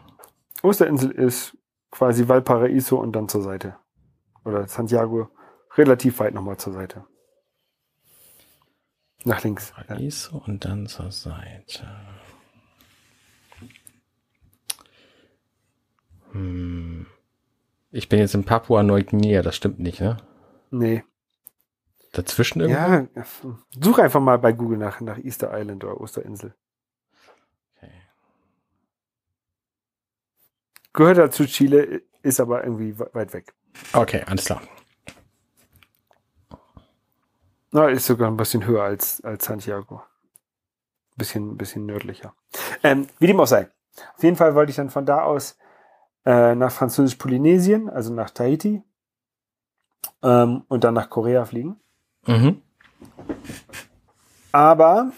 Speaker 2: Osterinsel ist quasi Valparaiso und dann zur Seite. Oder Santiago relativ weit nochmal zur Seite. Nach links.
Speaker 1: Valparaiso ja. und dann zur Seite. Hm. Ich bin jetzt in Papua-Neuguinea, das stimmt nicht, ne?
Speaker 2: Nee.
Speaker 1: Dazwischen irgendwo?
Speaker 2: Ja, such einfach mal bei Google nach, nach Easter Island oder Osterinsel. Okay. Gehört dazu Chile, ist aber irgendwie weit weg.
Speaker 1: Okay, alles klar.
Speaker 2: Na, ist sogar ein bisschen höher als, als Santiago. Bisschen, bisschen nördlicher. Ähm, wie dem auch sei. Auf jeden Fall wollte ich dann von da aus äh, nach Französisch-Polynesien, also nach Tahiti ähm, und dann nach Korea fliegen. Mhm. Aber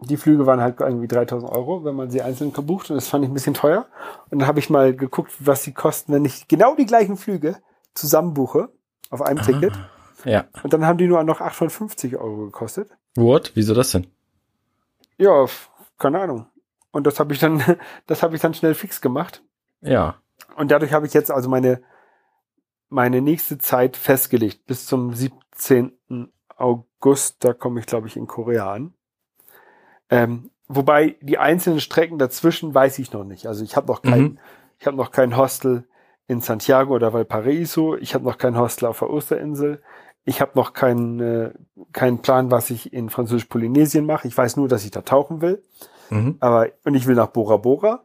Speaker 2: die Flüge waren halt irgendwie 3000 Euro, wenn man sie einzeln gebucht und das fand ich ein bisschen teuer. Und dann habe ich mal geguckt, was sie kosten, wenn ich genau die gleichen Flüge zusammen buche auf einem ah, Ticket.
Speaker 1: Ja.
Speaker 2: Und dann haben die nur noch 850 Euro gekostet.
Speaker 1: What? Wieso das denn?
Speaker 2: Ja, keine Ahnung. Und das habe ich dann, das habe ich dann schnell fix gemacht.
Speaker 1: Ja.
Speaker 2: Und dadurch habe ich jetzt also meine, meine nächste Zeit festgelegt. Bis zum 17. August, da komme ich, glaube ich, in Korea an. Ähm, wobei die einzelnen Strecken dazwischen weiß ich noch nicht. Also ich habe noch kein, mhm. ich habe noch kein Hostel in Santiago oder Valparaiso. Ich habe noch kein Hostel auf der Osterinsel. Ich habe noch keinen äh, keinen Plan, was ich in Französisch-Polynesien mache. Ich weiß nur, dass ich da tauchen will. Mhm. Aber, und ich will nach Bora Bora.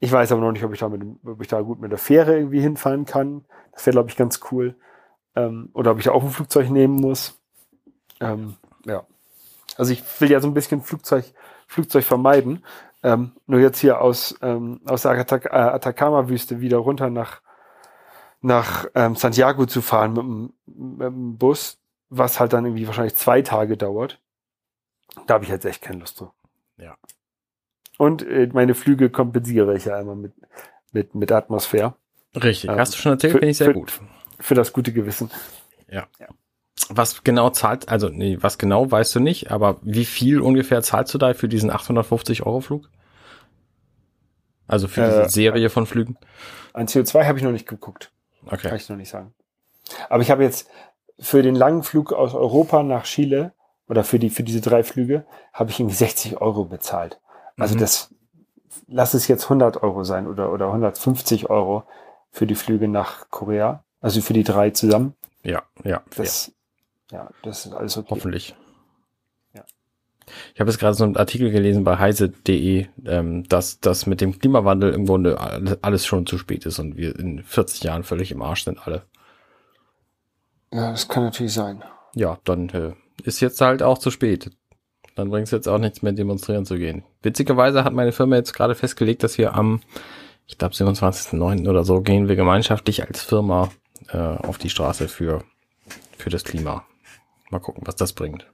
Speaker 2: Ich weiß aber noch nicht, ob ich da, mit, ob ich da gut mit der Fähre irgendwie hinfahren kann. Das wäre, glaube ich, ganz cool. Ähm, oder ob ich da auch ein Flugzeug nehmen muss. Ähm, ja. Also ich will ja so ein bisschen Flugzeug, Flugzeug vermeiden. Ähm, nur jetzt hier aus, ähm, aus der Atak äh, Atacama-Wüste wieder runter nach, nach ähm, Santiago zu fahren mit dem, mit dem Bus, was halt dann irgendwie wahrscheinlich zwei Tage dauert. Da habe ich jetzt echt keine Lust drauf.
Speaker 1: Ja.
Speaker 2: Und äh, meine Flüge kompensiere ich ja einmal mit, mit, mit Atmosphäre.
Speaker 1: Richtig, ähm, hast du schon erzählt, finde ich sehr
Speaker 2: für,
Speaker 1: gut.
Speaker 2: Für das gute Gewissen.
Speaker 1: Ja. ja. Was genau zahlt, also nee, was genau weißt du nicht, aber wie viel ungefähr zahlst du da für diesen 850 Euro Flug? Also für diese äh, Serie von Flügen?
Speaker 2: An CO2 habe ich noch nicht geguckt.
Speaker 1: Okay.
Speaker 2: Kann ich noch nicht sagen. Aber ich habe jetzt für den langen Flug aus Europa nach Chile oder für die für diese drei Flüge habe ich irgendwie 60 Euro bezahlt. Also mhm. das, lass es jetzt 100 Euro sein oder, oder 150 Euro für die Flüge nach Korea. Also für die drei zusammen.
Speaker 1: Ja, ja.
Speaker 2: Das, ja, ja das ist alles okay.
Speaker 1: Hoffentlich. Ja. Ich habe jetzt gerade so einen Artikel gelesen bei heise.de, ähm, dass das mit dem Klimawandel im Grunde alles schon zu spät ist und wir in 40 Jahren völlig im Arsch sind alle.
Speaker 2: Ja, das kann natürlich sein.
Speaker 1: Ja, dann äh, ist jetzt halt auch zu spät. Dann bringt es jetzt auch nichts mehr, demonstrieren zu gehen. Witzigerweise hat meine Firma jetzt gerade festgelegt, dass wir am, ich glaube, 27.09. oder so, gehen wir gemeinschaftlich als Firma äh, auf die Straße für, für das Klima. Mal gucken, was das bringt.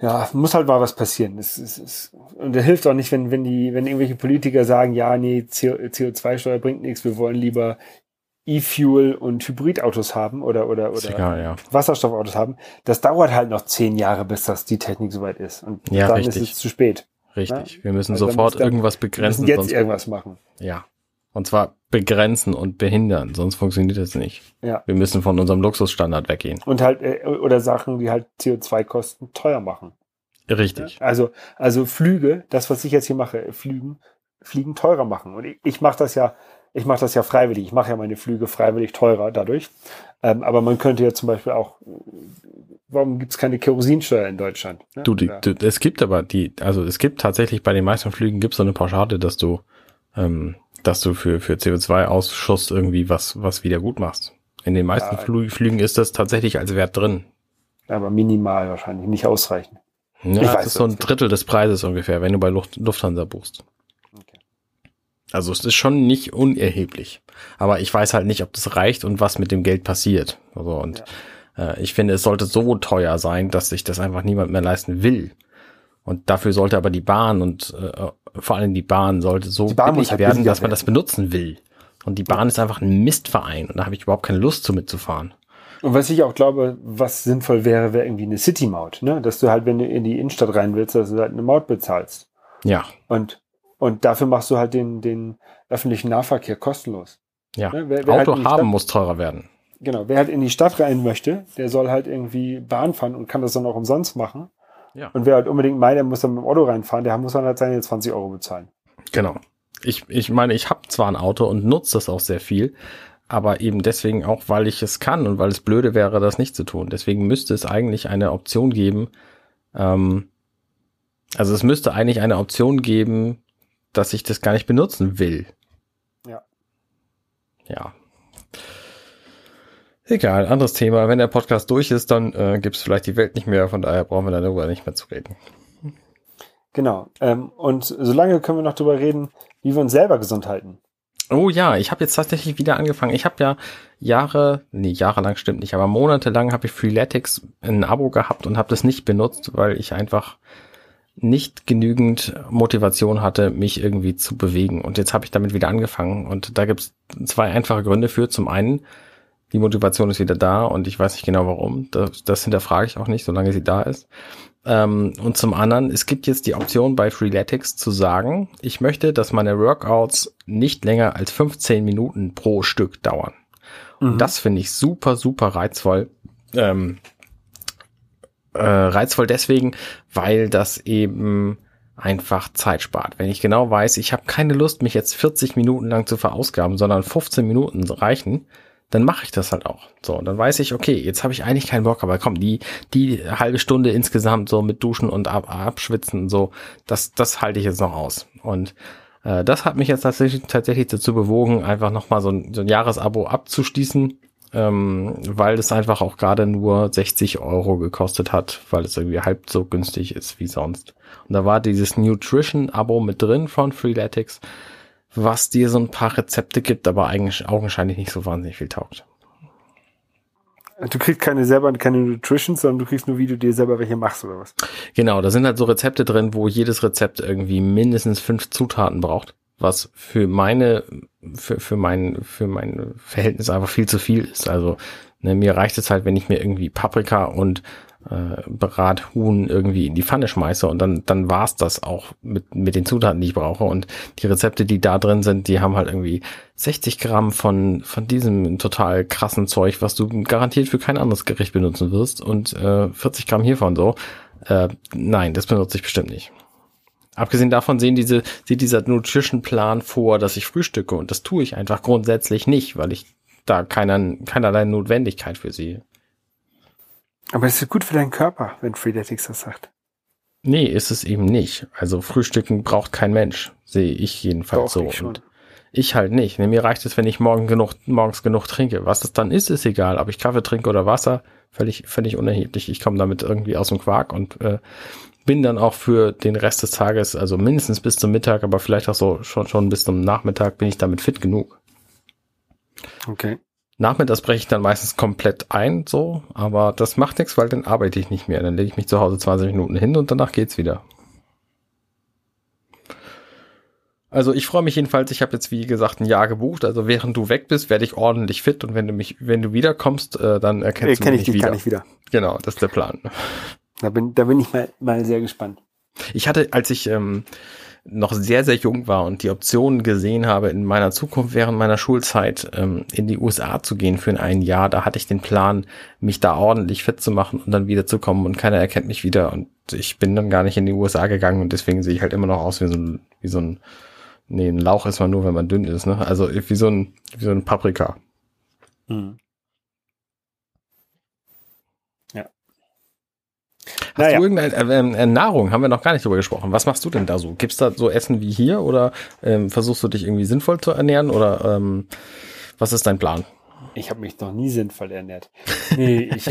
Speaker 2: Ja, muss halt mal was passieren. Es, es, es, und da hilft auch nicht, wenn, wenn die, wenn irgendwelche Politiker sagen, ja, nee, CO2-Steuer bringt nichts, wir wollen lieber E-Fuel und Hybridautos haben oder oder oder
Speaker 1: egal, ja.
Speaker 2: Wasserstoffautos haben, das dauert halt noch zehn Jahre, bis das die Technik soweit ist. Und
Speaker 1: ja,
Speaker 2: dann
Speaker 1: richtig.
Speaker 2: ist es zu spät.
Speaker 1: Richtig. Ja? Wir müssen also sofort irgendwas begrenzen.
Speaker 2: Wir müssen jetzt irgendwas machen.
Speaker 1: Ja. Und zwar begrenzen und behindern, sonst funktioniert das nicht.
Speaker 2: Ja.
Speaker 1: Wir müssen von unserem Luxusstandard weggehen.
Speaker 2: Und halt, äh, oder Sachen, die halt CO2-Kosten teuer machen.
Speaker 1: Richtig.
Speaker 2: Also, also Flüge, das, was ich jetzt hier mache, Flügen, Fliegen teurer machen. Und ich, ich mache das ja ich mache das ja freiwillig. Ich mache ja meine Flüge freiwillig teurer dadurch. Ähm, aber man könnte ja zum Beispiel auch, warum gibt es keine Kerosinsteuer in Deutschland?
Speaker 1: Ne? Du, die, du, es gibt aber die, also es gibt tatsächlich bei den meisten Flügen gibt es so eine Pauschale, dass du, ähm, dass du für, für CO2-Ausschuss irgendwie was, was wieder gut machst. In den meisten ja, Flü Flügen ist das tatsächlich als Wert drin.
Speaker 2: Aber minimal wahrscheinlich, nicht ausreichend.
Speaker 1: Ja, ich das weiß, ist so ein Drittel des Preises ungefähr, wenn du bei Luft, Lufthansa buchst. Also es ist schon nicht unerheblich. Aber ich weiß halt nicht, ob das reicht und was mit dem Geld passiert. Also und ja. äh, ich finde, es sollte so teuer sein, dass sich das einfach niemand mehr leisten will. Und dafür sollte aber die Bahn und äh, vor allem die Bahn sollte so
Speaker 2: Bahn
Speaker 1: billig
Speaker 2: halt
Speaker 1: werden, dass man das benutzen will. Und die Bahn ist einfach ein Mistverein und da habe ich überhaupt keine Lust zu mitzufahren.
Speaker 2: Und was ich auch glaube, was sinnvoll wäre, wäre irgendwie eine City-Maut, ne? Dass du halt, wenn du in die Innenstadt rein willst, dass du halt eine Maut bezahlst.
Speaker 1: Ja.
Speaker 2: Und, und dafür machst du halt den, den öffentlichen Nahverkehr kostenlos.
Speaker 1: Ja. Ne? Wer, wer Auto halt haben Stadt, muss teurer werden.
Speaker 2: Genau. Wer halt in die Stadt rein möchte, der soll halt irgendwie Bahn fahren und kann das dann auch umsonst machen. Ja. Und wer halt unbedingt meint, der muss dann mit dem Auto reinfahren, der muss dann halt seine 20 Euro bezahlen.
Speaker 1: Genau. Ich, ich meine, ich habe zwar ein Auto und nutze das auch sehr viel, aber eben deswegen auch, weil ich es kann und weil es blöde wäre, das nicht zu tun. Deswegen müsste es eigentlich eine Option geben, ähm, also es müsste eigentlich eine Option geben, dass ich das gar nicht benutzen will.
Speaker 2: Ja.
Speaker 1: Ja. Egal, anderes Thema. Wenn der Podcast durch ist, dann äh, gibt es vielleicht die Welt nicht mehr, von daher brauchen wir darüber nicht mehr zu reden.
Speaker 2: Genau. Ähm, und solange können wir noch darüber reden, wie wir uns selber gesund halten.
Speaker 1: Oh ja, ich habe jetzt tatsächlich wieder angefangen. Ich habe ja Jahre, nee, jahrelang stimmt nicht, aber monatelang habe ich Freeletics ein Abo gehabt und habe das nicht benutzt, weil ich einfach nicht genügend Motivation hatte, mich irgendwie zu bewegen. Und jetzt habe ich damit wieder angefangen. Und da gibt's zwei einfache Gründe für. Zum einen, die Motivation ist wieder da und ich weiß nicht genau warum. Das, das hinterfrage ich auch nicht, solange sie da ist. Ähm, und zum anderen, es gibt jetzt die Option bei Freeletics zu sagen, ich möchte, dass meine Workouts nicht länger als 15 Minuten pro Stück dauern. Mhm. Und das finde ich super, super reizvoll. Ähm, äh, reizvoll deswegen, weil das eben einfach Zeit spart. Wenn ich genau weiß, ich habe keine Lust, mich jetzt 40 Minuten lang zu verausgaben, sondern 15 Minuten reichen, dann mache ich das halt auch. So, und dann weiß ich, okay, jetzt habe ich eigentlich keinen Bock, aber komm, die die halbe Stunde insgesamt so mit Duschen und ab, abschwitzen so, das das halte ich jetzt noch aus. Und äh, das hat mich jetzt tatsächlich tatsächlich dazu bewogen, einfach noch mal so ein, so ein Jahresabo abzuschließen, ähm, weil es einfach auch gerade nur 60 Euro gekostet hat, weil es irgendwie halb so günstig ist wie sonst. Und da war dieses Nutrition-Abo mit drin von Freeletics was dir so ein paar Rezepte gibt, aber eigentlich augenscheinlich nicht so wahnsinnig viel taugt.
Speaker 2: Du kriegst keine selber keine Nutrition, sondern du kriegst nur, wie du dir selber welche machst oder was?
Speaker 1: Genau, da sind halt so Rezepte drin, wo jedes Rezept irgendwie mindestens fünf Zutaten braucht, was für meine, für, für mein, für mein Verhältnis einfach viel zu viel ist. Also ne, mir reicht es halt, wenn ich mir irgendwie Paprika und äh, Brathuhn irgendwie in die Pfanne schmeiße und dann, dann war's das auch mit, mit den Zutaten, die ich brauche. Und die Rezepte, die da drin sind, die haben halt irgendwie 60 Gramm von, von diesem total krassen Zeug, was du garantiert für kein anderes Gericht benutzen wirst und äh, 40 Gramm hiervon so. Äh, nein, das benutze ich bestimmt nicht. Abgesehen davon sehen diese, sieht dieser Nutrition-Plan vor, dass ich frühstücke und das tue ich einfach grundsätzlich nicht, weil ich da keiner, keinerlei Notwendigkeit für sehe.
Speaker 2: Aber es ist gut für deinen Körper, wenn Freeletics das sagt.
Speaker 1: Nee, ist es eben nicht. Also Frühstücken braucht kein Mensch, sehe ich jedenfalls Doch, so. Ich und ich halt nicht. Nee, mir reicht es, wenn ich morgen genug, morgens genug trinke. Was das dann ist, ist egal. Ob ich Kaffee trinke oder Wasser, völlig, völlig unerheblich. Ich komme damit irgendwie aus dem Quark und äh, bin dann auch für den Rest des Tages, also mindestens bis zum Mittag, aber vielleicht auch so schon, schon bis zum Nachmittag, bin ich damit fit genug.
Speaker 2: Okay.
Speaker 1: Nachmittags breche ich dann meistens komplett ein, so, aber das macht nichts, weil dann arbeite ich nicht mehr. Dann lege ich mich zu Hause 20 Minuten hin und danach geht's wieder. Also ich freue mich jedenfalls, ich habe jetzt wie gesagt ein Jahr gebucht, also während du weg bist, werde ich ordentlich fit und wenn du mich, wenn du wiederkommst, äh, dann erkennst
Speaker 2: du
Speaker 1: mich
Speaker 2: ich dich wieder. Kann ich wieder.
Speaker 1: Genau, das ist der Plan.
Speaker 2: Da bin, da bin ich mal, mal sehr gespannt.
Speaker 1: Ich hatte, als ich ähm, noch sehr, sehr jung war und die Option gesehen habe, in meiner Zukunft während meiner Schulzeit ähm, in die USA zu gehen für ein Jahr, da hatte ich den Plan, mich da ordentlich fit zu machen und dann wiederzukommen und keiner erkennt mich wieder und ich bin dann gar nicht in die USA gegangen und deswegen sehe ich halt immer noch aus wie so ein, wie so ein, nee, ein Lauch ist man nur, wenn man dünn ist, ne? Also wie so ein, wie so ein Paprika. Mhm. Hast naja. du irgendeine äh, äh, Nahrung? Haben wir noch gar nicht drüber gesprochen. Was machst du denn da so? Gibt's da so Essen wie hier oder ähm, versuchst du dich irgendwie sinnvoll zu ernähren oder ähm, was ist dein Plan?
Speaker 2: Ich habe mich noch nie sinnvoll ernährt. Nee,
Speaker 1: ich,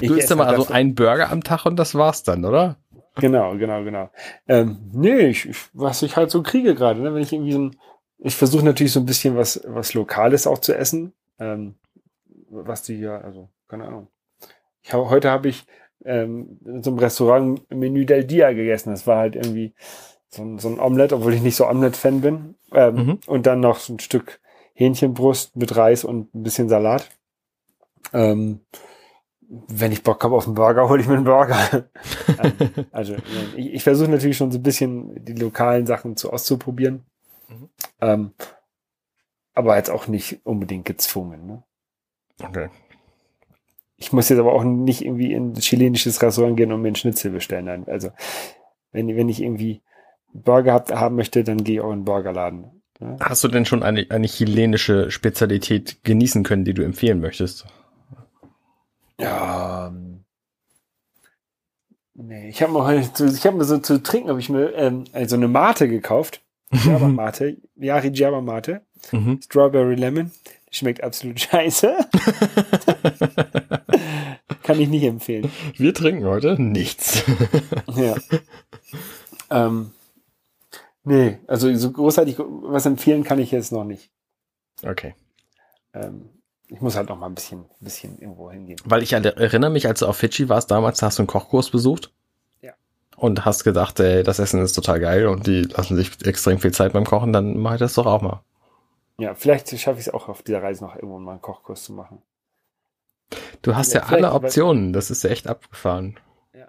Speaker 1: ich du isst immer also einen Burger am Tag und das war's dann, oder?
Speaker 2: Genau, genau, genau. Ähm, nee, ich, was ich halt so kriege gerade, ne? wenn ich irgendwie so ein ich versuche natürlich so ein bisschen was, was Lokales auch zu essen. Ähm, was die ja, also, keine Ahnung. Ich hab, heute habe ich ähm, in so einem Restaurant Menü del Dia gegessen. Das war halt irgendwie so ein, so ein Omelette, obwohl ich nicht so Omelette-Fan bin. Ähm, mhm. Und dann noch so ein Stück Hähnchenbrust mit Reis und ein bisschen Salat. Ähm, wenn ich Bock habe auf einen Burger, hole ich mir einen Burger. Also ich, ich versuche natürlich schon so ein bisschen die lokalen Sachen zu auszuprobieren. Mhm. Ähm, aber jetzt auch nicht unbedingt gezwungen. Ne? Okay. Ich muss jetzt aber auch nicht irgendwie in ein chilenisches Restaurant gehen und mir einen Schnitzel bestellen. Nein, also wenn, wenn ich irgendwie Burger hab, haben möchte, dann gehe ich auch in einen Burgerladen.
Speaker 1: Ne? Hast du denn schon eine, eine chilenische Spezialität genießen können, die du empfehlen möchtest?
Speaker 2: Ja. Ähm, nee, ich habe mir, ich hab mir so zu trinken, habe ich mir ähm, also eine Mate gekauft. Java Mate, Yari Java Mate, mhm. Strawberry Lemon. Schmeckt absolut scheiße. Kann ich nicht empfehlen.
Speaker 1: Wir trinken heute nichts.
Speaker 2: ja. Ähm, nee, also so großartig was empfehlen kann ich jetzt noch nicht.
Speaker 1: Okay.
Speaker 2: Ähm, ich muss halt noch mal ein bisschen, bisschen irgendwo hingehen.
Speaker 1: Weil ich erinnere mich, als du auf Fidschi warst damals, hast du einen Kochkurs besucht.
Speaker 2: Ja.
Speaker 1: Und hast gedacht, ey, das Essen ist total geil und die lassen sich extrem viel Zeit beim Kochen, dann mach ich das doch auch mal.
Speaker 2: Ja, vielleicht schaffe ich es auch auf dieser Reise noch irgendwo mal einen Kochkurs zu machen.
Speaker 1: Du hast ja, ja alle Optionen, das ist ja echt abgefahren. Ja.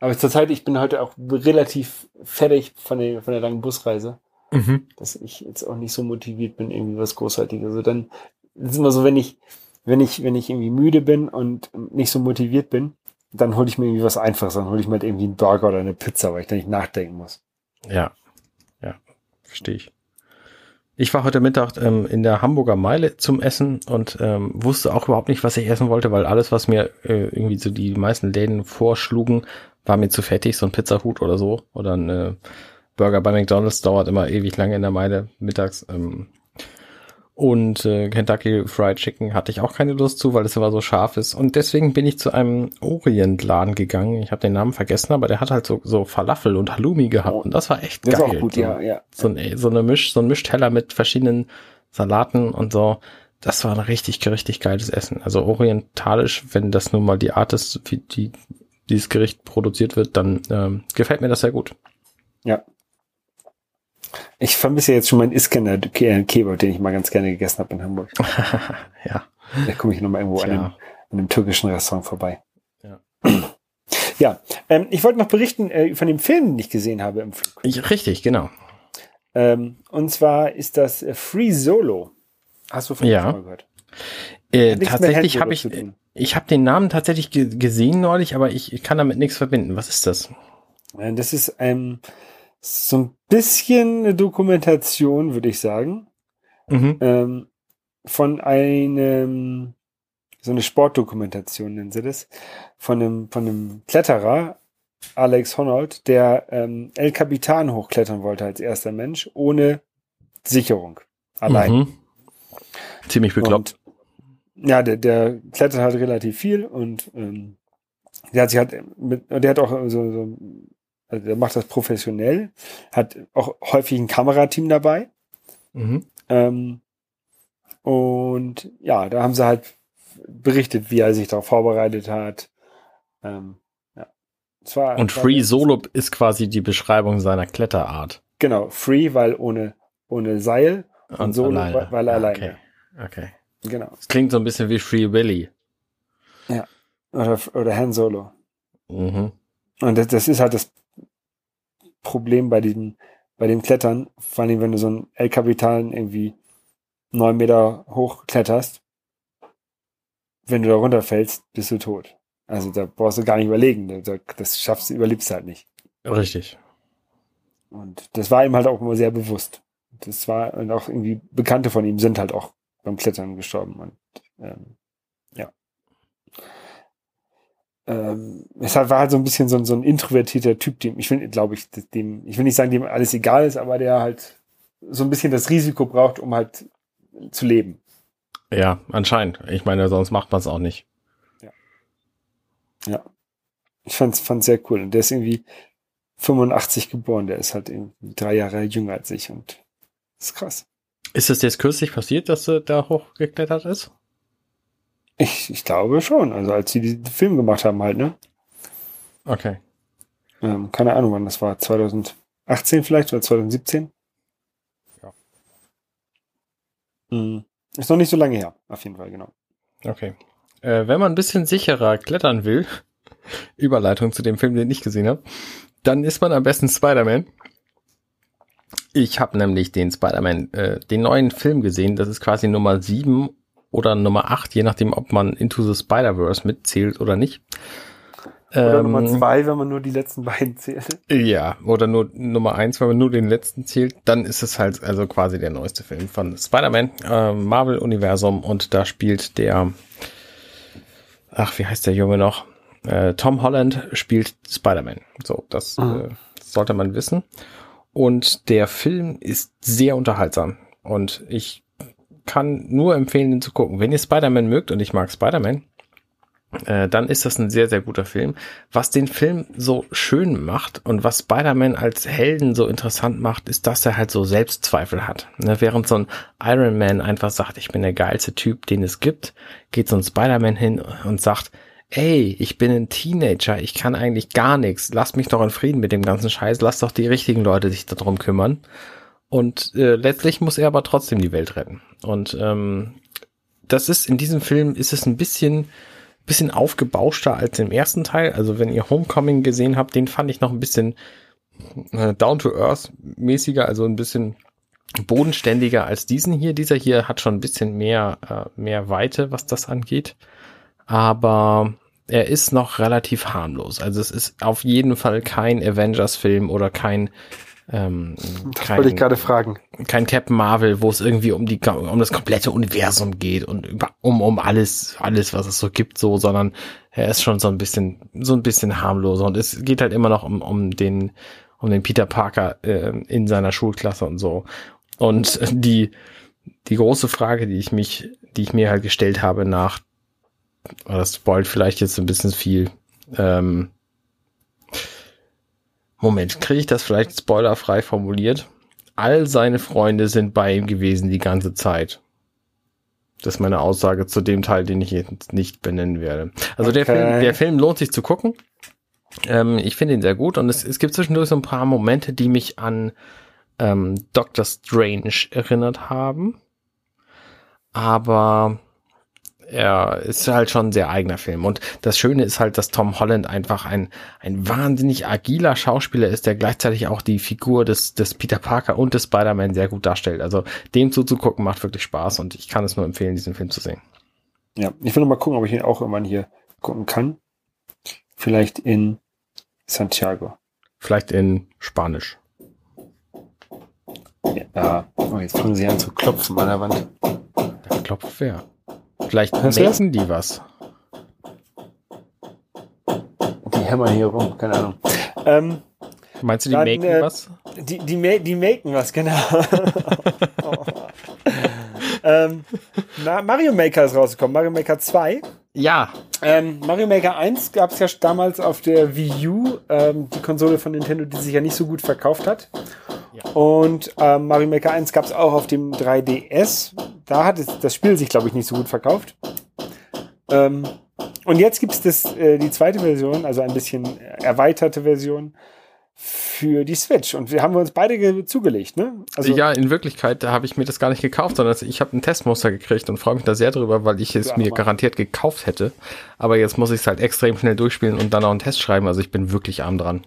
Speaker 2: Aber zurzeit, ich bin heute auch relativ fertig von der, von der langen Busreise mhm. dass ich jetzt auch nicht so motiviert bin, irgendwie was Großartiges. Also dann ist immer so, wenn ich, wenn ich, wenn ich irgendwie müde bin und nicht so motiviert bin, dann hole ich mir irgendwie was Einfaches, dann hole ich mir halt irgendwie einen Burger oder eine Pizza, weil ich da nicht nachdenken muss.
Speaker 1: Ja, verstehe ich. Ich war heute Mittag ähm, in der Hamburger Meile zum Essen und ähm, wusste auch überhaupt nicht, was ich essen wollte, weil alles, was mir äh, irgendwie so die meisten Läden vorschlugen, war mir zu fettig, so ein Pizzahut oder so oder ein äh, Burger bei McDonald's dauert immer ewig lange in der Meile mittags. Ähm, und äh, Kentucky Fried Chicken hatte ich auch keine Lust zu, weil es immer so scharf ist. Und deswegen bin ich zu einem Orientladen gegangen. Ich habe den Namen vergessen, aber der hat halt so, so Falafel und Halloumi gehabt. Und das war echt das geil. Ist auch gut,
Speaker 2: so, ja, ja.
Speaker 1: So, ein, so, eine Misch, so ein Mischteller mit verschiedenen Salaten und so. Das war ein richtig, richtig geiles Essen. Also orientalisch, wenn das nun mal die Art ist, wie die, dieses Gericht produziert wird, dann ähm, gefällt mir das sehr gut.
Speaker 2: Ja, ich vermisse jetzt schon meinen Iskender Kebab, den ich mal ganz gerne gegessen habe in Hamburg.
Speaker 1: ja.
Speaker 2: Da komme ich nochmal irgendwo an einem, an einem türkischen Restaurant vorbei.
Speaker 1: Ja.
Speaker 2: Ja, ähm, ich wollte noch berichten äh, von dem Film, den ich gesehen habe im Flug.
Speaker 1: Ich, richtig, genau.
Speaker 2: Ähm, und zwar ist das äh, Free Solo. Hast du von
Speaker 1: ja. dem gehört? Äh, tatsächlich habe ich, ich habe den Namen tatsächlich gesehen neulich, aber ich, ich kann damit nichts verbinden. Was ist das?
Speaker 2: Äh, das ist ein, so ein bisschen eine Dokumentation, würde ich sagen. Mhm. Ähm, von einem, so eine Sportdokumentation nennen sie das, von einem, von einem Kletterer, Alex Honnold, der ähm, El Capitan hochklettern wollte als erster Mensch, ohne Sicherung. Allein. Mhm.
Speaker 1: Ziemlich bekloppt.
Speaker 2: Und, ja, der, der klettert halt relativ viel und ähm, der hat sich halt mit, der hat auch so, so also der macht das professionell, hat auch häufig ein Kamerateam dabei. Mhm. Ähm, und ja, da haben sie halt berichtet, wie er sich darauf vorbereitet hat. Ähm, ja.
Speaker 1: War, und Free Solo ist quasi die Beschreibung seiner Kletterart.
Speaker 2: Genau, Free, weil ohne, ohne Seil und, und Solo, alleine. weil, weil alleine.
Speaker 1: Okay. okay.
Speaker 2: Genau.
Speaker 1: Das klingt so ein bisschen wie Free Willy.
Speaker 2: Ja. Oder, oder Han Solo. Mhm. Und das, das ist halt das Problem bei diesem, bei dem Klettern, vor allem wenn du so einen El Capitan irgendwie neun Meter hoch kletterst, wenn du da runterfällst, bist du tot. Also da brauchst du gar nicht überlegen. Das schaffst du, überlebst du halt nicht.
Speaker 1: Richtig.
Speaker 2: Und das war ihm halt auch immer sehr bewusst. Das war, und auch irgendwie Bekannte von ihm sind halt auch beim Klettern gestorben. Und ähm, ähm, es war halt so ein bisschen so, so ein introvertierter Typ, dem, ich will, glaube ich, dem, ich will nicht sagen, dem alles egal ist, aber der halt so ein bisschen das Risiko braucht, um halt zu leben.
Speaker 1: Ja, anscheinend. Ich meine, sonst macht man es auch nicht.
Speaker 2: Ja. Ja. Ich fand's, fand's sehr cool. Und der ist irgendwie, 85 geboren, der ist halt drei Jahre jünger als ich und das ist krass.
Speaker 1: Ist es jetzt kürzlich passiert, dass er da hochgeklettert ist?
Speaker 2: Ich, ich glaube schon, also als sie diesen Film gemacht haben halt, ne?
Speaker 1: Okay.
Speaker 2: Ähm, keine Ahnung, wann das war, 2018 vielleicht oder 2017? Ja. Hm. Ist noch nicht so lange her, auf jeden Fall, genau.
Speaker 1: Okay. Äh, wenn man ein bisschen sicherer klettern will, Überleitung zu dem Film, den ich gesehen habe, dann ist man am besten Spider-Man. Ich habe nämlich den Spider-Man, äh, den neuen Film gesehen. Das ist quasi Nummer 7 oder Nummer 8, je nachdem, ob man Into the Spider-Verse mitzählt oder nicht.
Speaker 2: Oder ähm, Nummer 2, wenn man nur die letzten beiden zählt.
Speaker 1: Ja, oder nur Nummer 1, wenn man nur den letzten zählt. Dann ist es halt also quasi der neueste Film von Spider-Man, äh, Marvel-Universum. Und da spielt der, ach, wie heißt der Junge noch? Äh, Tom Holland spielt Spider-Man. So, das mhm. äh, sollte man wissen. Und der Film ist sehr unterhaltsam. Und ich kann nur empfehlen, ihn zu gucken. Wenn ihr Spider-Man mögt, und ich mag Spider-Man, äh, dann ist das ein sehr, sehr guter Film. Was den Film so schön macht und was Spider-Man als Helden so interessant macht, ist, dass er halt so Selbstzweifel hat. Ne, während so ein Iron Man einfach sagt, ich bin der geilste Typ, den es gibt, geht so ein Spider-Man hin und sagt, ey, ich bin ein Teenager, ich kann eigentlich gar nichts, lass mich doch in Frieden mit dem ganzen Scheiß, lass doch die richtigen Leute sich darum kümmern. Und äh, letztlich muss er aber trotzdem die Welt retten. Und ähm, das ist in diesem Film ist es ein bisschen bisschen aufgebauschter als im ersten Teil. Also wenn ihr Homecoming gesehen habt, den fand ich noch ein bisschen äh, down to earth mäßiger, also ein bisschen bodenständiger als diesen hier. Dieser hier hat schon ein bisschen mehr äh, mehr Weite, was das angeht. Aber er ist noch relativ harmlos. Also es ist auf jeden Fall kein Avengers-Film oder kein ähm,
Speaker 2: das kein, wollte ich gerade fragen.
Speaker 1: Kein Captain Marvel, wo es irgendwie um die um das komplette Universum geht und über, um um alles alles was es so gibt so, sondern er ist schon so ein bisschen so ein bisschen harmloser und es geht halt immer noch um um den um den Peter Parker äh, in seiner Schulklasse und so. Und die die große Frage, die ich mich die ich mir halt gestellt habe nach das spoilt vielleicht jetzt ein bisschen viel. Ähm, Moment, kriege ich das vielleicht spoilerfrei formuliert? All seine Freunde sind bei ihm gewesen die ganze Zeit. Das ist meine Aussage zu dem Teil, den ich jetzt nicht benennen werde. Also okay. der, Film, der Film lohnt sich zu gucken. Ähm, ich finde ihn sehr gut und es, es gibt zwischendurch so ein paar Momente, die mich an ähm, Doctor Strange erinnert haben. Aber er ist halt schon ein sehr eigener Film. Und das Schöne ist halt, dass Tom Holland einfach ein, ein wahnsinnig agiler Schauspieler ist, der gleichzeitig auch die Figur des, des Peter Parker und des Spider-Man sehr gut darstellt. Also dem zuzugucken macht wirklich Spaß und ich kann es nur empfehlen, diesen Film zu sehen.
Speaker 2: Ja, ich will noch mal gucken, ob ich ihn auch irgendwann hier gucken kann. Vielleicht in Santiago.
Speaker 1: Vielleicht in Spanisch.
Speaker 2: Ja, oh, jetzt fangen sie an zu klopfen an der Wand.
Speaker 1: Da klopft wer? Vielleicht merken die was.
Speaker 2: Die hämmern hier rum, keine Ahnung. Ähm,
Speaker 1: Meinst du, die maken äh, was?
Speaker 2: Die, die, die maken was, genau. oh. ähm, na, Mario Maker ist rausgekommen, Mario Maker 2.
Speaker 1: Ja.
Speaker 2: Ähm, Mario Maker 1 gab es ja damals auf der Wii U, ähm, die Konsole von Nintendo, die sich ja nicht so gut verkauft hat. Ja. Und ähm, Mario Maker 1 gab es auch auf dem 3DS. Da hat es, das Spiel sich, glaube ich, nicht so gut verkauft. Ähm, und jetzt gibt es äh, die zweite Version, also ein bisschen erweiterte Version für die Switch. Und wir haben uns beide zugelegt, ne?
Speaker 1: Also ja, in Wirklichkeit habe ich mir das gar nicht gekauft, sondern ich habe ein Testmuster gekriegt und freue mich da sehr drüber, weil ich es ja, mir Mann. garantiert gekauft hätte. Aber jetzt muss ich es halt extrem schnell durchspielen und dann auch einen Test schreiben. Also ich bin wirklich arm dran.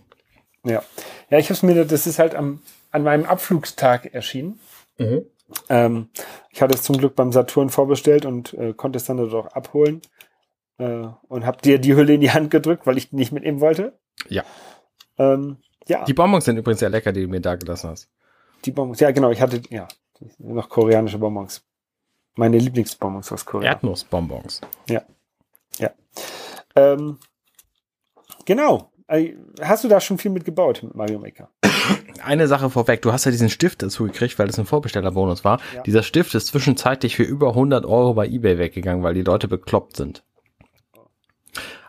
Speaker 2: Ja. Ja, ich habe es mir, das ist halt am an meinem Abflugstag erschienen. Mhm. Ähm, ich hatte es zum Glück beim Saturn vorbestellt und äh, konnte es dann dort auch abholen. Äh, und habe dir die Hülle in die Hand gedrückt, weil ich nicht mitnehmen wollte.
Speaker 1: Ja. Ähm, ja. Die Bonbons sind übrigens sehr lecker, die du mir da gelassen hast.
Speaker 2: Die Bonbons, ja genau, ich hatte ja noch koreanische Bonbons. Meine Lieblingsbonbons aus Korea.
Speaker 1: Erdnussbonbons.
Speaker 2: Ja. Ja. Ähm, genau. Äh, hast du da schon viel mitgebaut mit Mario Maker?
Speaker 1: Eine Sache vorweg, du hast ja diesen Stift dazu gekriegt, weil das ein Vorbestellerbonus war. Ja. Dieser Stift ist zwischenzeitlich für über 100 Euro bei eBay weggegangen, weil die Leute bekloppt sind.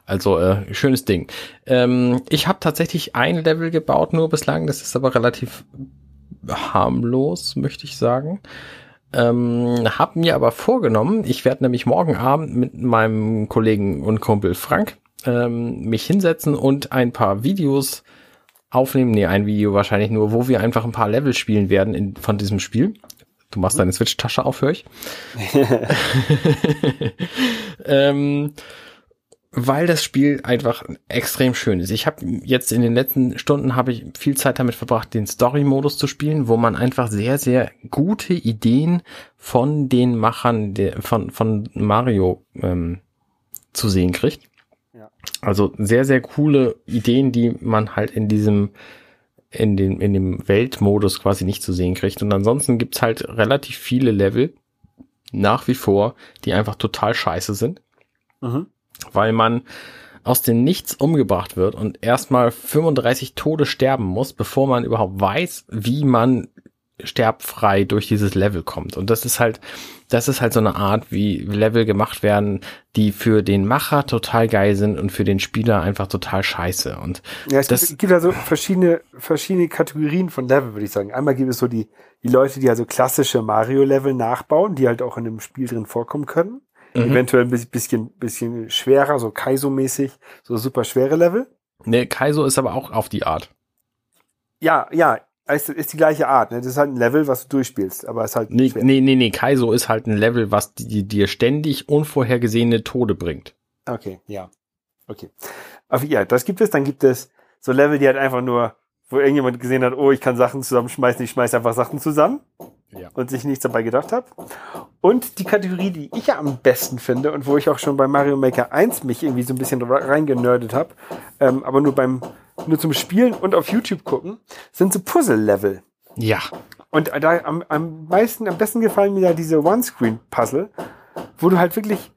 Speaker 1: Also äh, schönes Ding. Ähm, ich habe tatsächlich ein Level gebaut nur bislang, das ist aber relativ harmlos, möchte ich sagen. Ähm, hab mir aber vorgenommen, ich werde nämlich morgen Abend mit meinem Kollegen und Kumpel Frank ähm, mich hinsetzen und ein paar Videos aufnehmen. Nee, ein Video wahrscheinlich nur, wo wir einfach ein paar Level spielen werden in, von diesem Spiel. Du machst deine Switch-Tasche auf, höre ich. ähm, weil das Spiel einfach extrem schön ist. Ich habe jetzt in den letzten Stunden habe ich viel Zeit damit verbracht, den Story-Modus zu spielen, wo man einfach sehr, sehr gute Ideen von den Machern der, von, von Mario ähm, zu sehen kriegt. Ja. Also sehr, sehr coole Ideen, die man halt in diesem in dem, in dem Weltmodus quasi nicht zu sehen kriegt. Und ansonsten gibt's halt relativ viele Level nach wie vor, die einfach total scheiße sind. Mhm weil man aus dem Nichts umgebracht wird und erstmal 35 Tode sterben muss, bevor man überhaupt weiß, wie man sterbfrei durch dieses Level kommt. Und das ist halt, das ist halt so eine Art, wie Level gemacht werden, die für den Macher total geil sind und für den Spieler einfach total scheiße. Und
Speaker 2: ja, es das, gibt, also verschiedene, verschiedene Kategorien von Level, würde ich sagen. Einmal gibt es so die, die Leute, die also klassische Mario-Level nachbauen, die halt auch in einem Spiel drin vorkommen können. Mhm. Eventuell ein bisschen, bisschen schwerer, so Kaizo-mäßig, so super schwere Level.
Speaker 1: Nee, Kaizo ist aber auch auf die Art.
Speaker 2: Ja, ja, ist, ist die gleiche Art. Ne? Das ist halt ein Level, was du durchspielst, aber es ist halt.
Speaker 1: Nee, schwer. nee, nee, nee, Kaizo ist halt ein Level, was die, dir ständig unvorhergesehene Tode bringt.
Speaker 2: Okay, ja. Okay. Aber ja, das gibt es. Dann gibt es so Level, die halt einfach nur, wo irgendjemand gesehen hat, oh, ich kann Sachen zusammenschmeißen, ich schmeiß einfach Sachen zusammen ja. und sich nichts dabei gedacht habe. Und die Kategorie, die ich ja am besten finde und wo ich auch schon bei Mario Maker 1 mich irgendwie so ein bisschen reingenördet habe, ähm, aber nur beim nur zum Spielen und auf YouTube gucken, sind so Puzzle-Level.
Speaker 1: Ja.
Speaker 2: Und da am, am meisten, am besten gefallen mir ja diese One-Screen-Puzzle, wo du halt wirklich,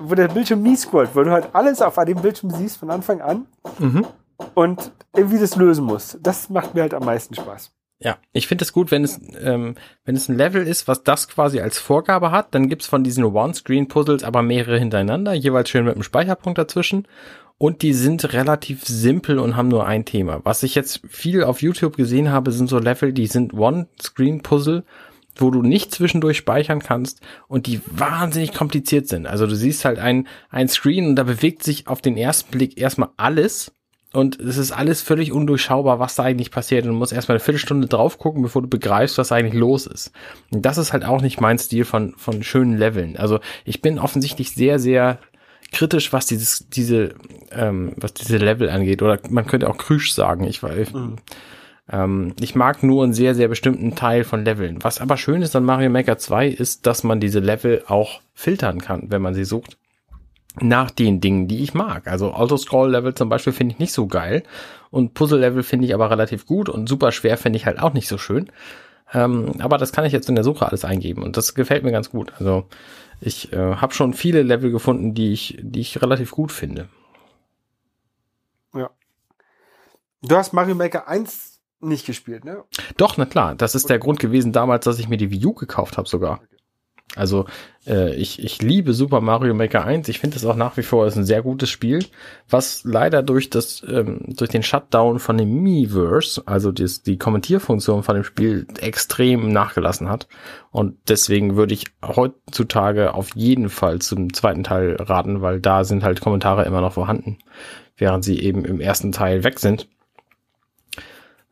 Speaker 2: wo der Bildschirm nie scrollt, wo du halt alles auf dem Bildschirm siehst von Anfang an mhm. Und irgendwie das lösen musst. Das macht mir halt am meisten Spaß.
Speaker 1: Ja, ich finde es gut, wenn es, ähm, wenn es ein Level ist, was das quasi als Vorgabe hat, dann gibt's von diesen One-Screen-Puzzles aber mehrere hintereinander, jeweils schön mit einem Speicherpunkt dazwischen. Und die sind relativ simpel und haben nur ein Thema. Was ich jetzt viel auf YouTube gesehen habe, sind so Level, die sind One-Screen-Puzzle, wo du nicht zwischendurch speichern kannst und die wahnsinnig kompliziert sind. Also du siehst halt ein, ein Screen und da bewegt sich auf den ersten Blick erstmal alles und es ist alles völlig undurchschaubar, was da eigentlich passiert. Und du musst erstmal eine Viertelstunde drauf gucken, bevor du begreifst, was eigentlich los ist. Und das ist halt auch nicht mein Stil von, von schönen Leveln. Also ich bin offensichtlich sehr, sehr kritisch, was dieses, diese, ähm, was diese Level angeht. Oder man könnte auch Krüsch sagen. Ich, weiß, mhm. ähm, ich mag nur einen sehr, sehr bestimmten Teil von Leveln. Was aber schön ist an Mario Maker 2 ist, dass man diese Level auch filtern kann, wenn man sie sucht nach den Dingen, die ich mag. Also Auto-Scroll-Level zum Beispiel finde ich nicht so geil und Puzzle-Level finde ich aber relativ gut und super schwer finde ich halt auch nicht so schön. Ähm, aber das kann ich jetzt in der Suche alles eingeben und das gefällt mir ganz gut. Also ich äh, habe schon viele Level gefunden, die ich, die ich relativ gut finde.
Speaker 2: Ja. Du hast Mario Maker 1 nicht gespielt, ne?
Speaker 1: Doch, na klar. Das ist der Grund gewesen damals, dass ich mir die Wii U gekauft habe sogar. Also äh, ich, ich liebe Super Mario Maker 1. Ich finde es auch nach wie vor ist ein sehr gutes Spiel, was leider durch das ähm, durch den Shutdown von dem Miiverse, also das, die Kommentierfunktion von dem Spiel extrem nachgelassen hat. Und deswegen würde ich heutzutage auf jeden Fall zum zweiten Teil raten, weil da sind halt Kommentare immer noch vorhanden, während sie eben im ersten Teil weg sind.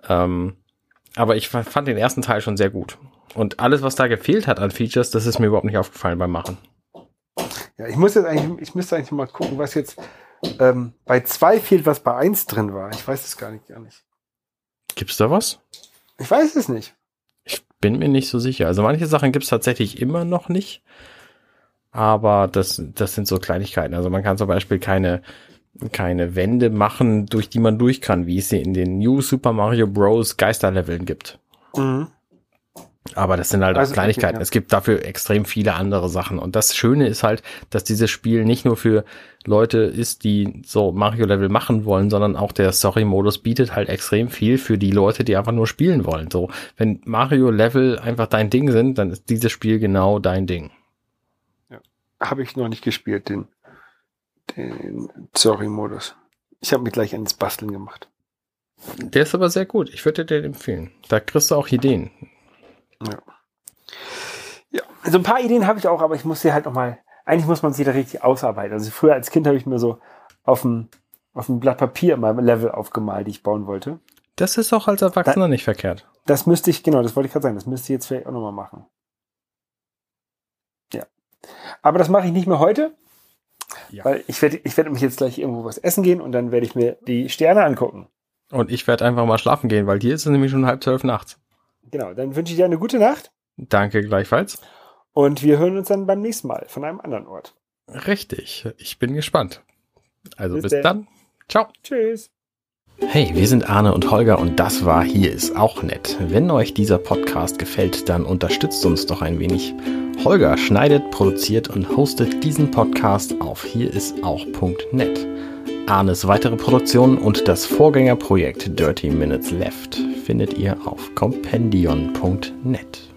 Speaker 1: Ähm, aber ich fand den ersten Teil schon sehr gut. Und alles, was da gefehlt hat an Features, das ist mir überhaupt nicht aufgefallen beim Machen.
Speaker 2: Ja, ich muss jetzt eigentlich, ich müsste eigentlich mal gucken, was jetzt ähm, bei zwei fehlt, was bei eins drin war. Ich weiß es gar nicht, gar nicht.
Speaker 1: Gibt's da was?
Speaker 2: Ich weiß es nicht.
Speaker 1: Ich bin mir nicht so sicher. Also manche Sachen gibt's tatsächlich immer noch nicht. Aber das, das sind so Kleinigkeiten. Also man kann zum Beispiel keine, keine Wände machen, durch die man durch kann, wie es sie in den New Super Mario Bros. Geisterleveln gibt. Mhm. Aber das sind halt also, Kleinigkeiten. Okay, ja. Es gibt dafür extrem viele andere Sachen. Und das Schöne ist halt, dass dieses Spiel nicht nur für Leute ist, die so Mario-Level machen wollen, sondern auch der Story-Modus bietet halt extrem viel für die Leute, die einfach nur spielen wollen. So, wenn Mario-Level einfach dein Ding sind, dann ist dieses Spiel genau dein Ding.
Speaker 2: Ja. Habe ich noch nicht gespielt, den, den Sorry-Modus. Ich habe mir gleich ans Basteln gemacht.
Speaker 1: Der ist aber sehr gut. Ich würde dir den empfehlen. Da kriegst du auch Ideen.
Speaker 2: Ja. Ja, also ein paar Ideen habe ich auch, aber ich muss sie halt nochmal, eigentlich muss man sie da richtig ausarbeiten. Also früher als Kind habe ich mir so auf dem, auf dem Blatt Papier immer Level aufgemalt, die ich bauen wollte.
Speaker 1: Das ist auch als Erwachsener da, nicht verkehrt.
Speaker 2: Das müsste ich, genau, das wollte ich gerade sagen, das müsste ich jetzt vielleicht auch nochmal machen. Ja. Aber das mache ich nicht mehr heute, ja. weil ich werde ich werde mich jetzt gleich irgendwo was essen gehen und dann werde ich mir die Sterne angucken.
Speaker 1: Und ich werde einfach mal schlafen gehen, weil hier ist es nämlich schon halb zwölf nachts.
Speaker 2: Genau, dann wünsche ich dir eine gute Nacht.
Speaker 1: Danke gleichfalls.
Speaker 2: Und wir hören uns dann beim nächsten Mal von einem anderen Ort.
Speaker 1: Richtig, ich bin gespannt. Also bis, bis dann. Ciao.
Speaker 2: Tschüss.
Speaker 1: Hey, wir sind Arne und Holger und das war Hier ist auch nett. Wenn euch dieser Podcast gefällt, dann unterstützt uns doch ein wenig. Holger schneidet, produziert und hostet diesen Podcast auf hierisauch.net. Arnes weitere Produktionen und das Vorgängerprojekt Dirty Minutes Left findet ihr auf compendion.net.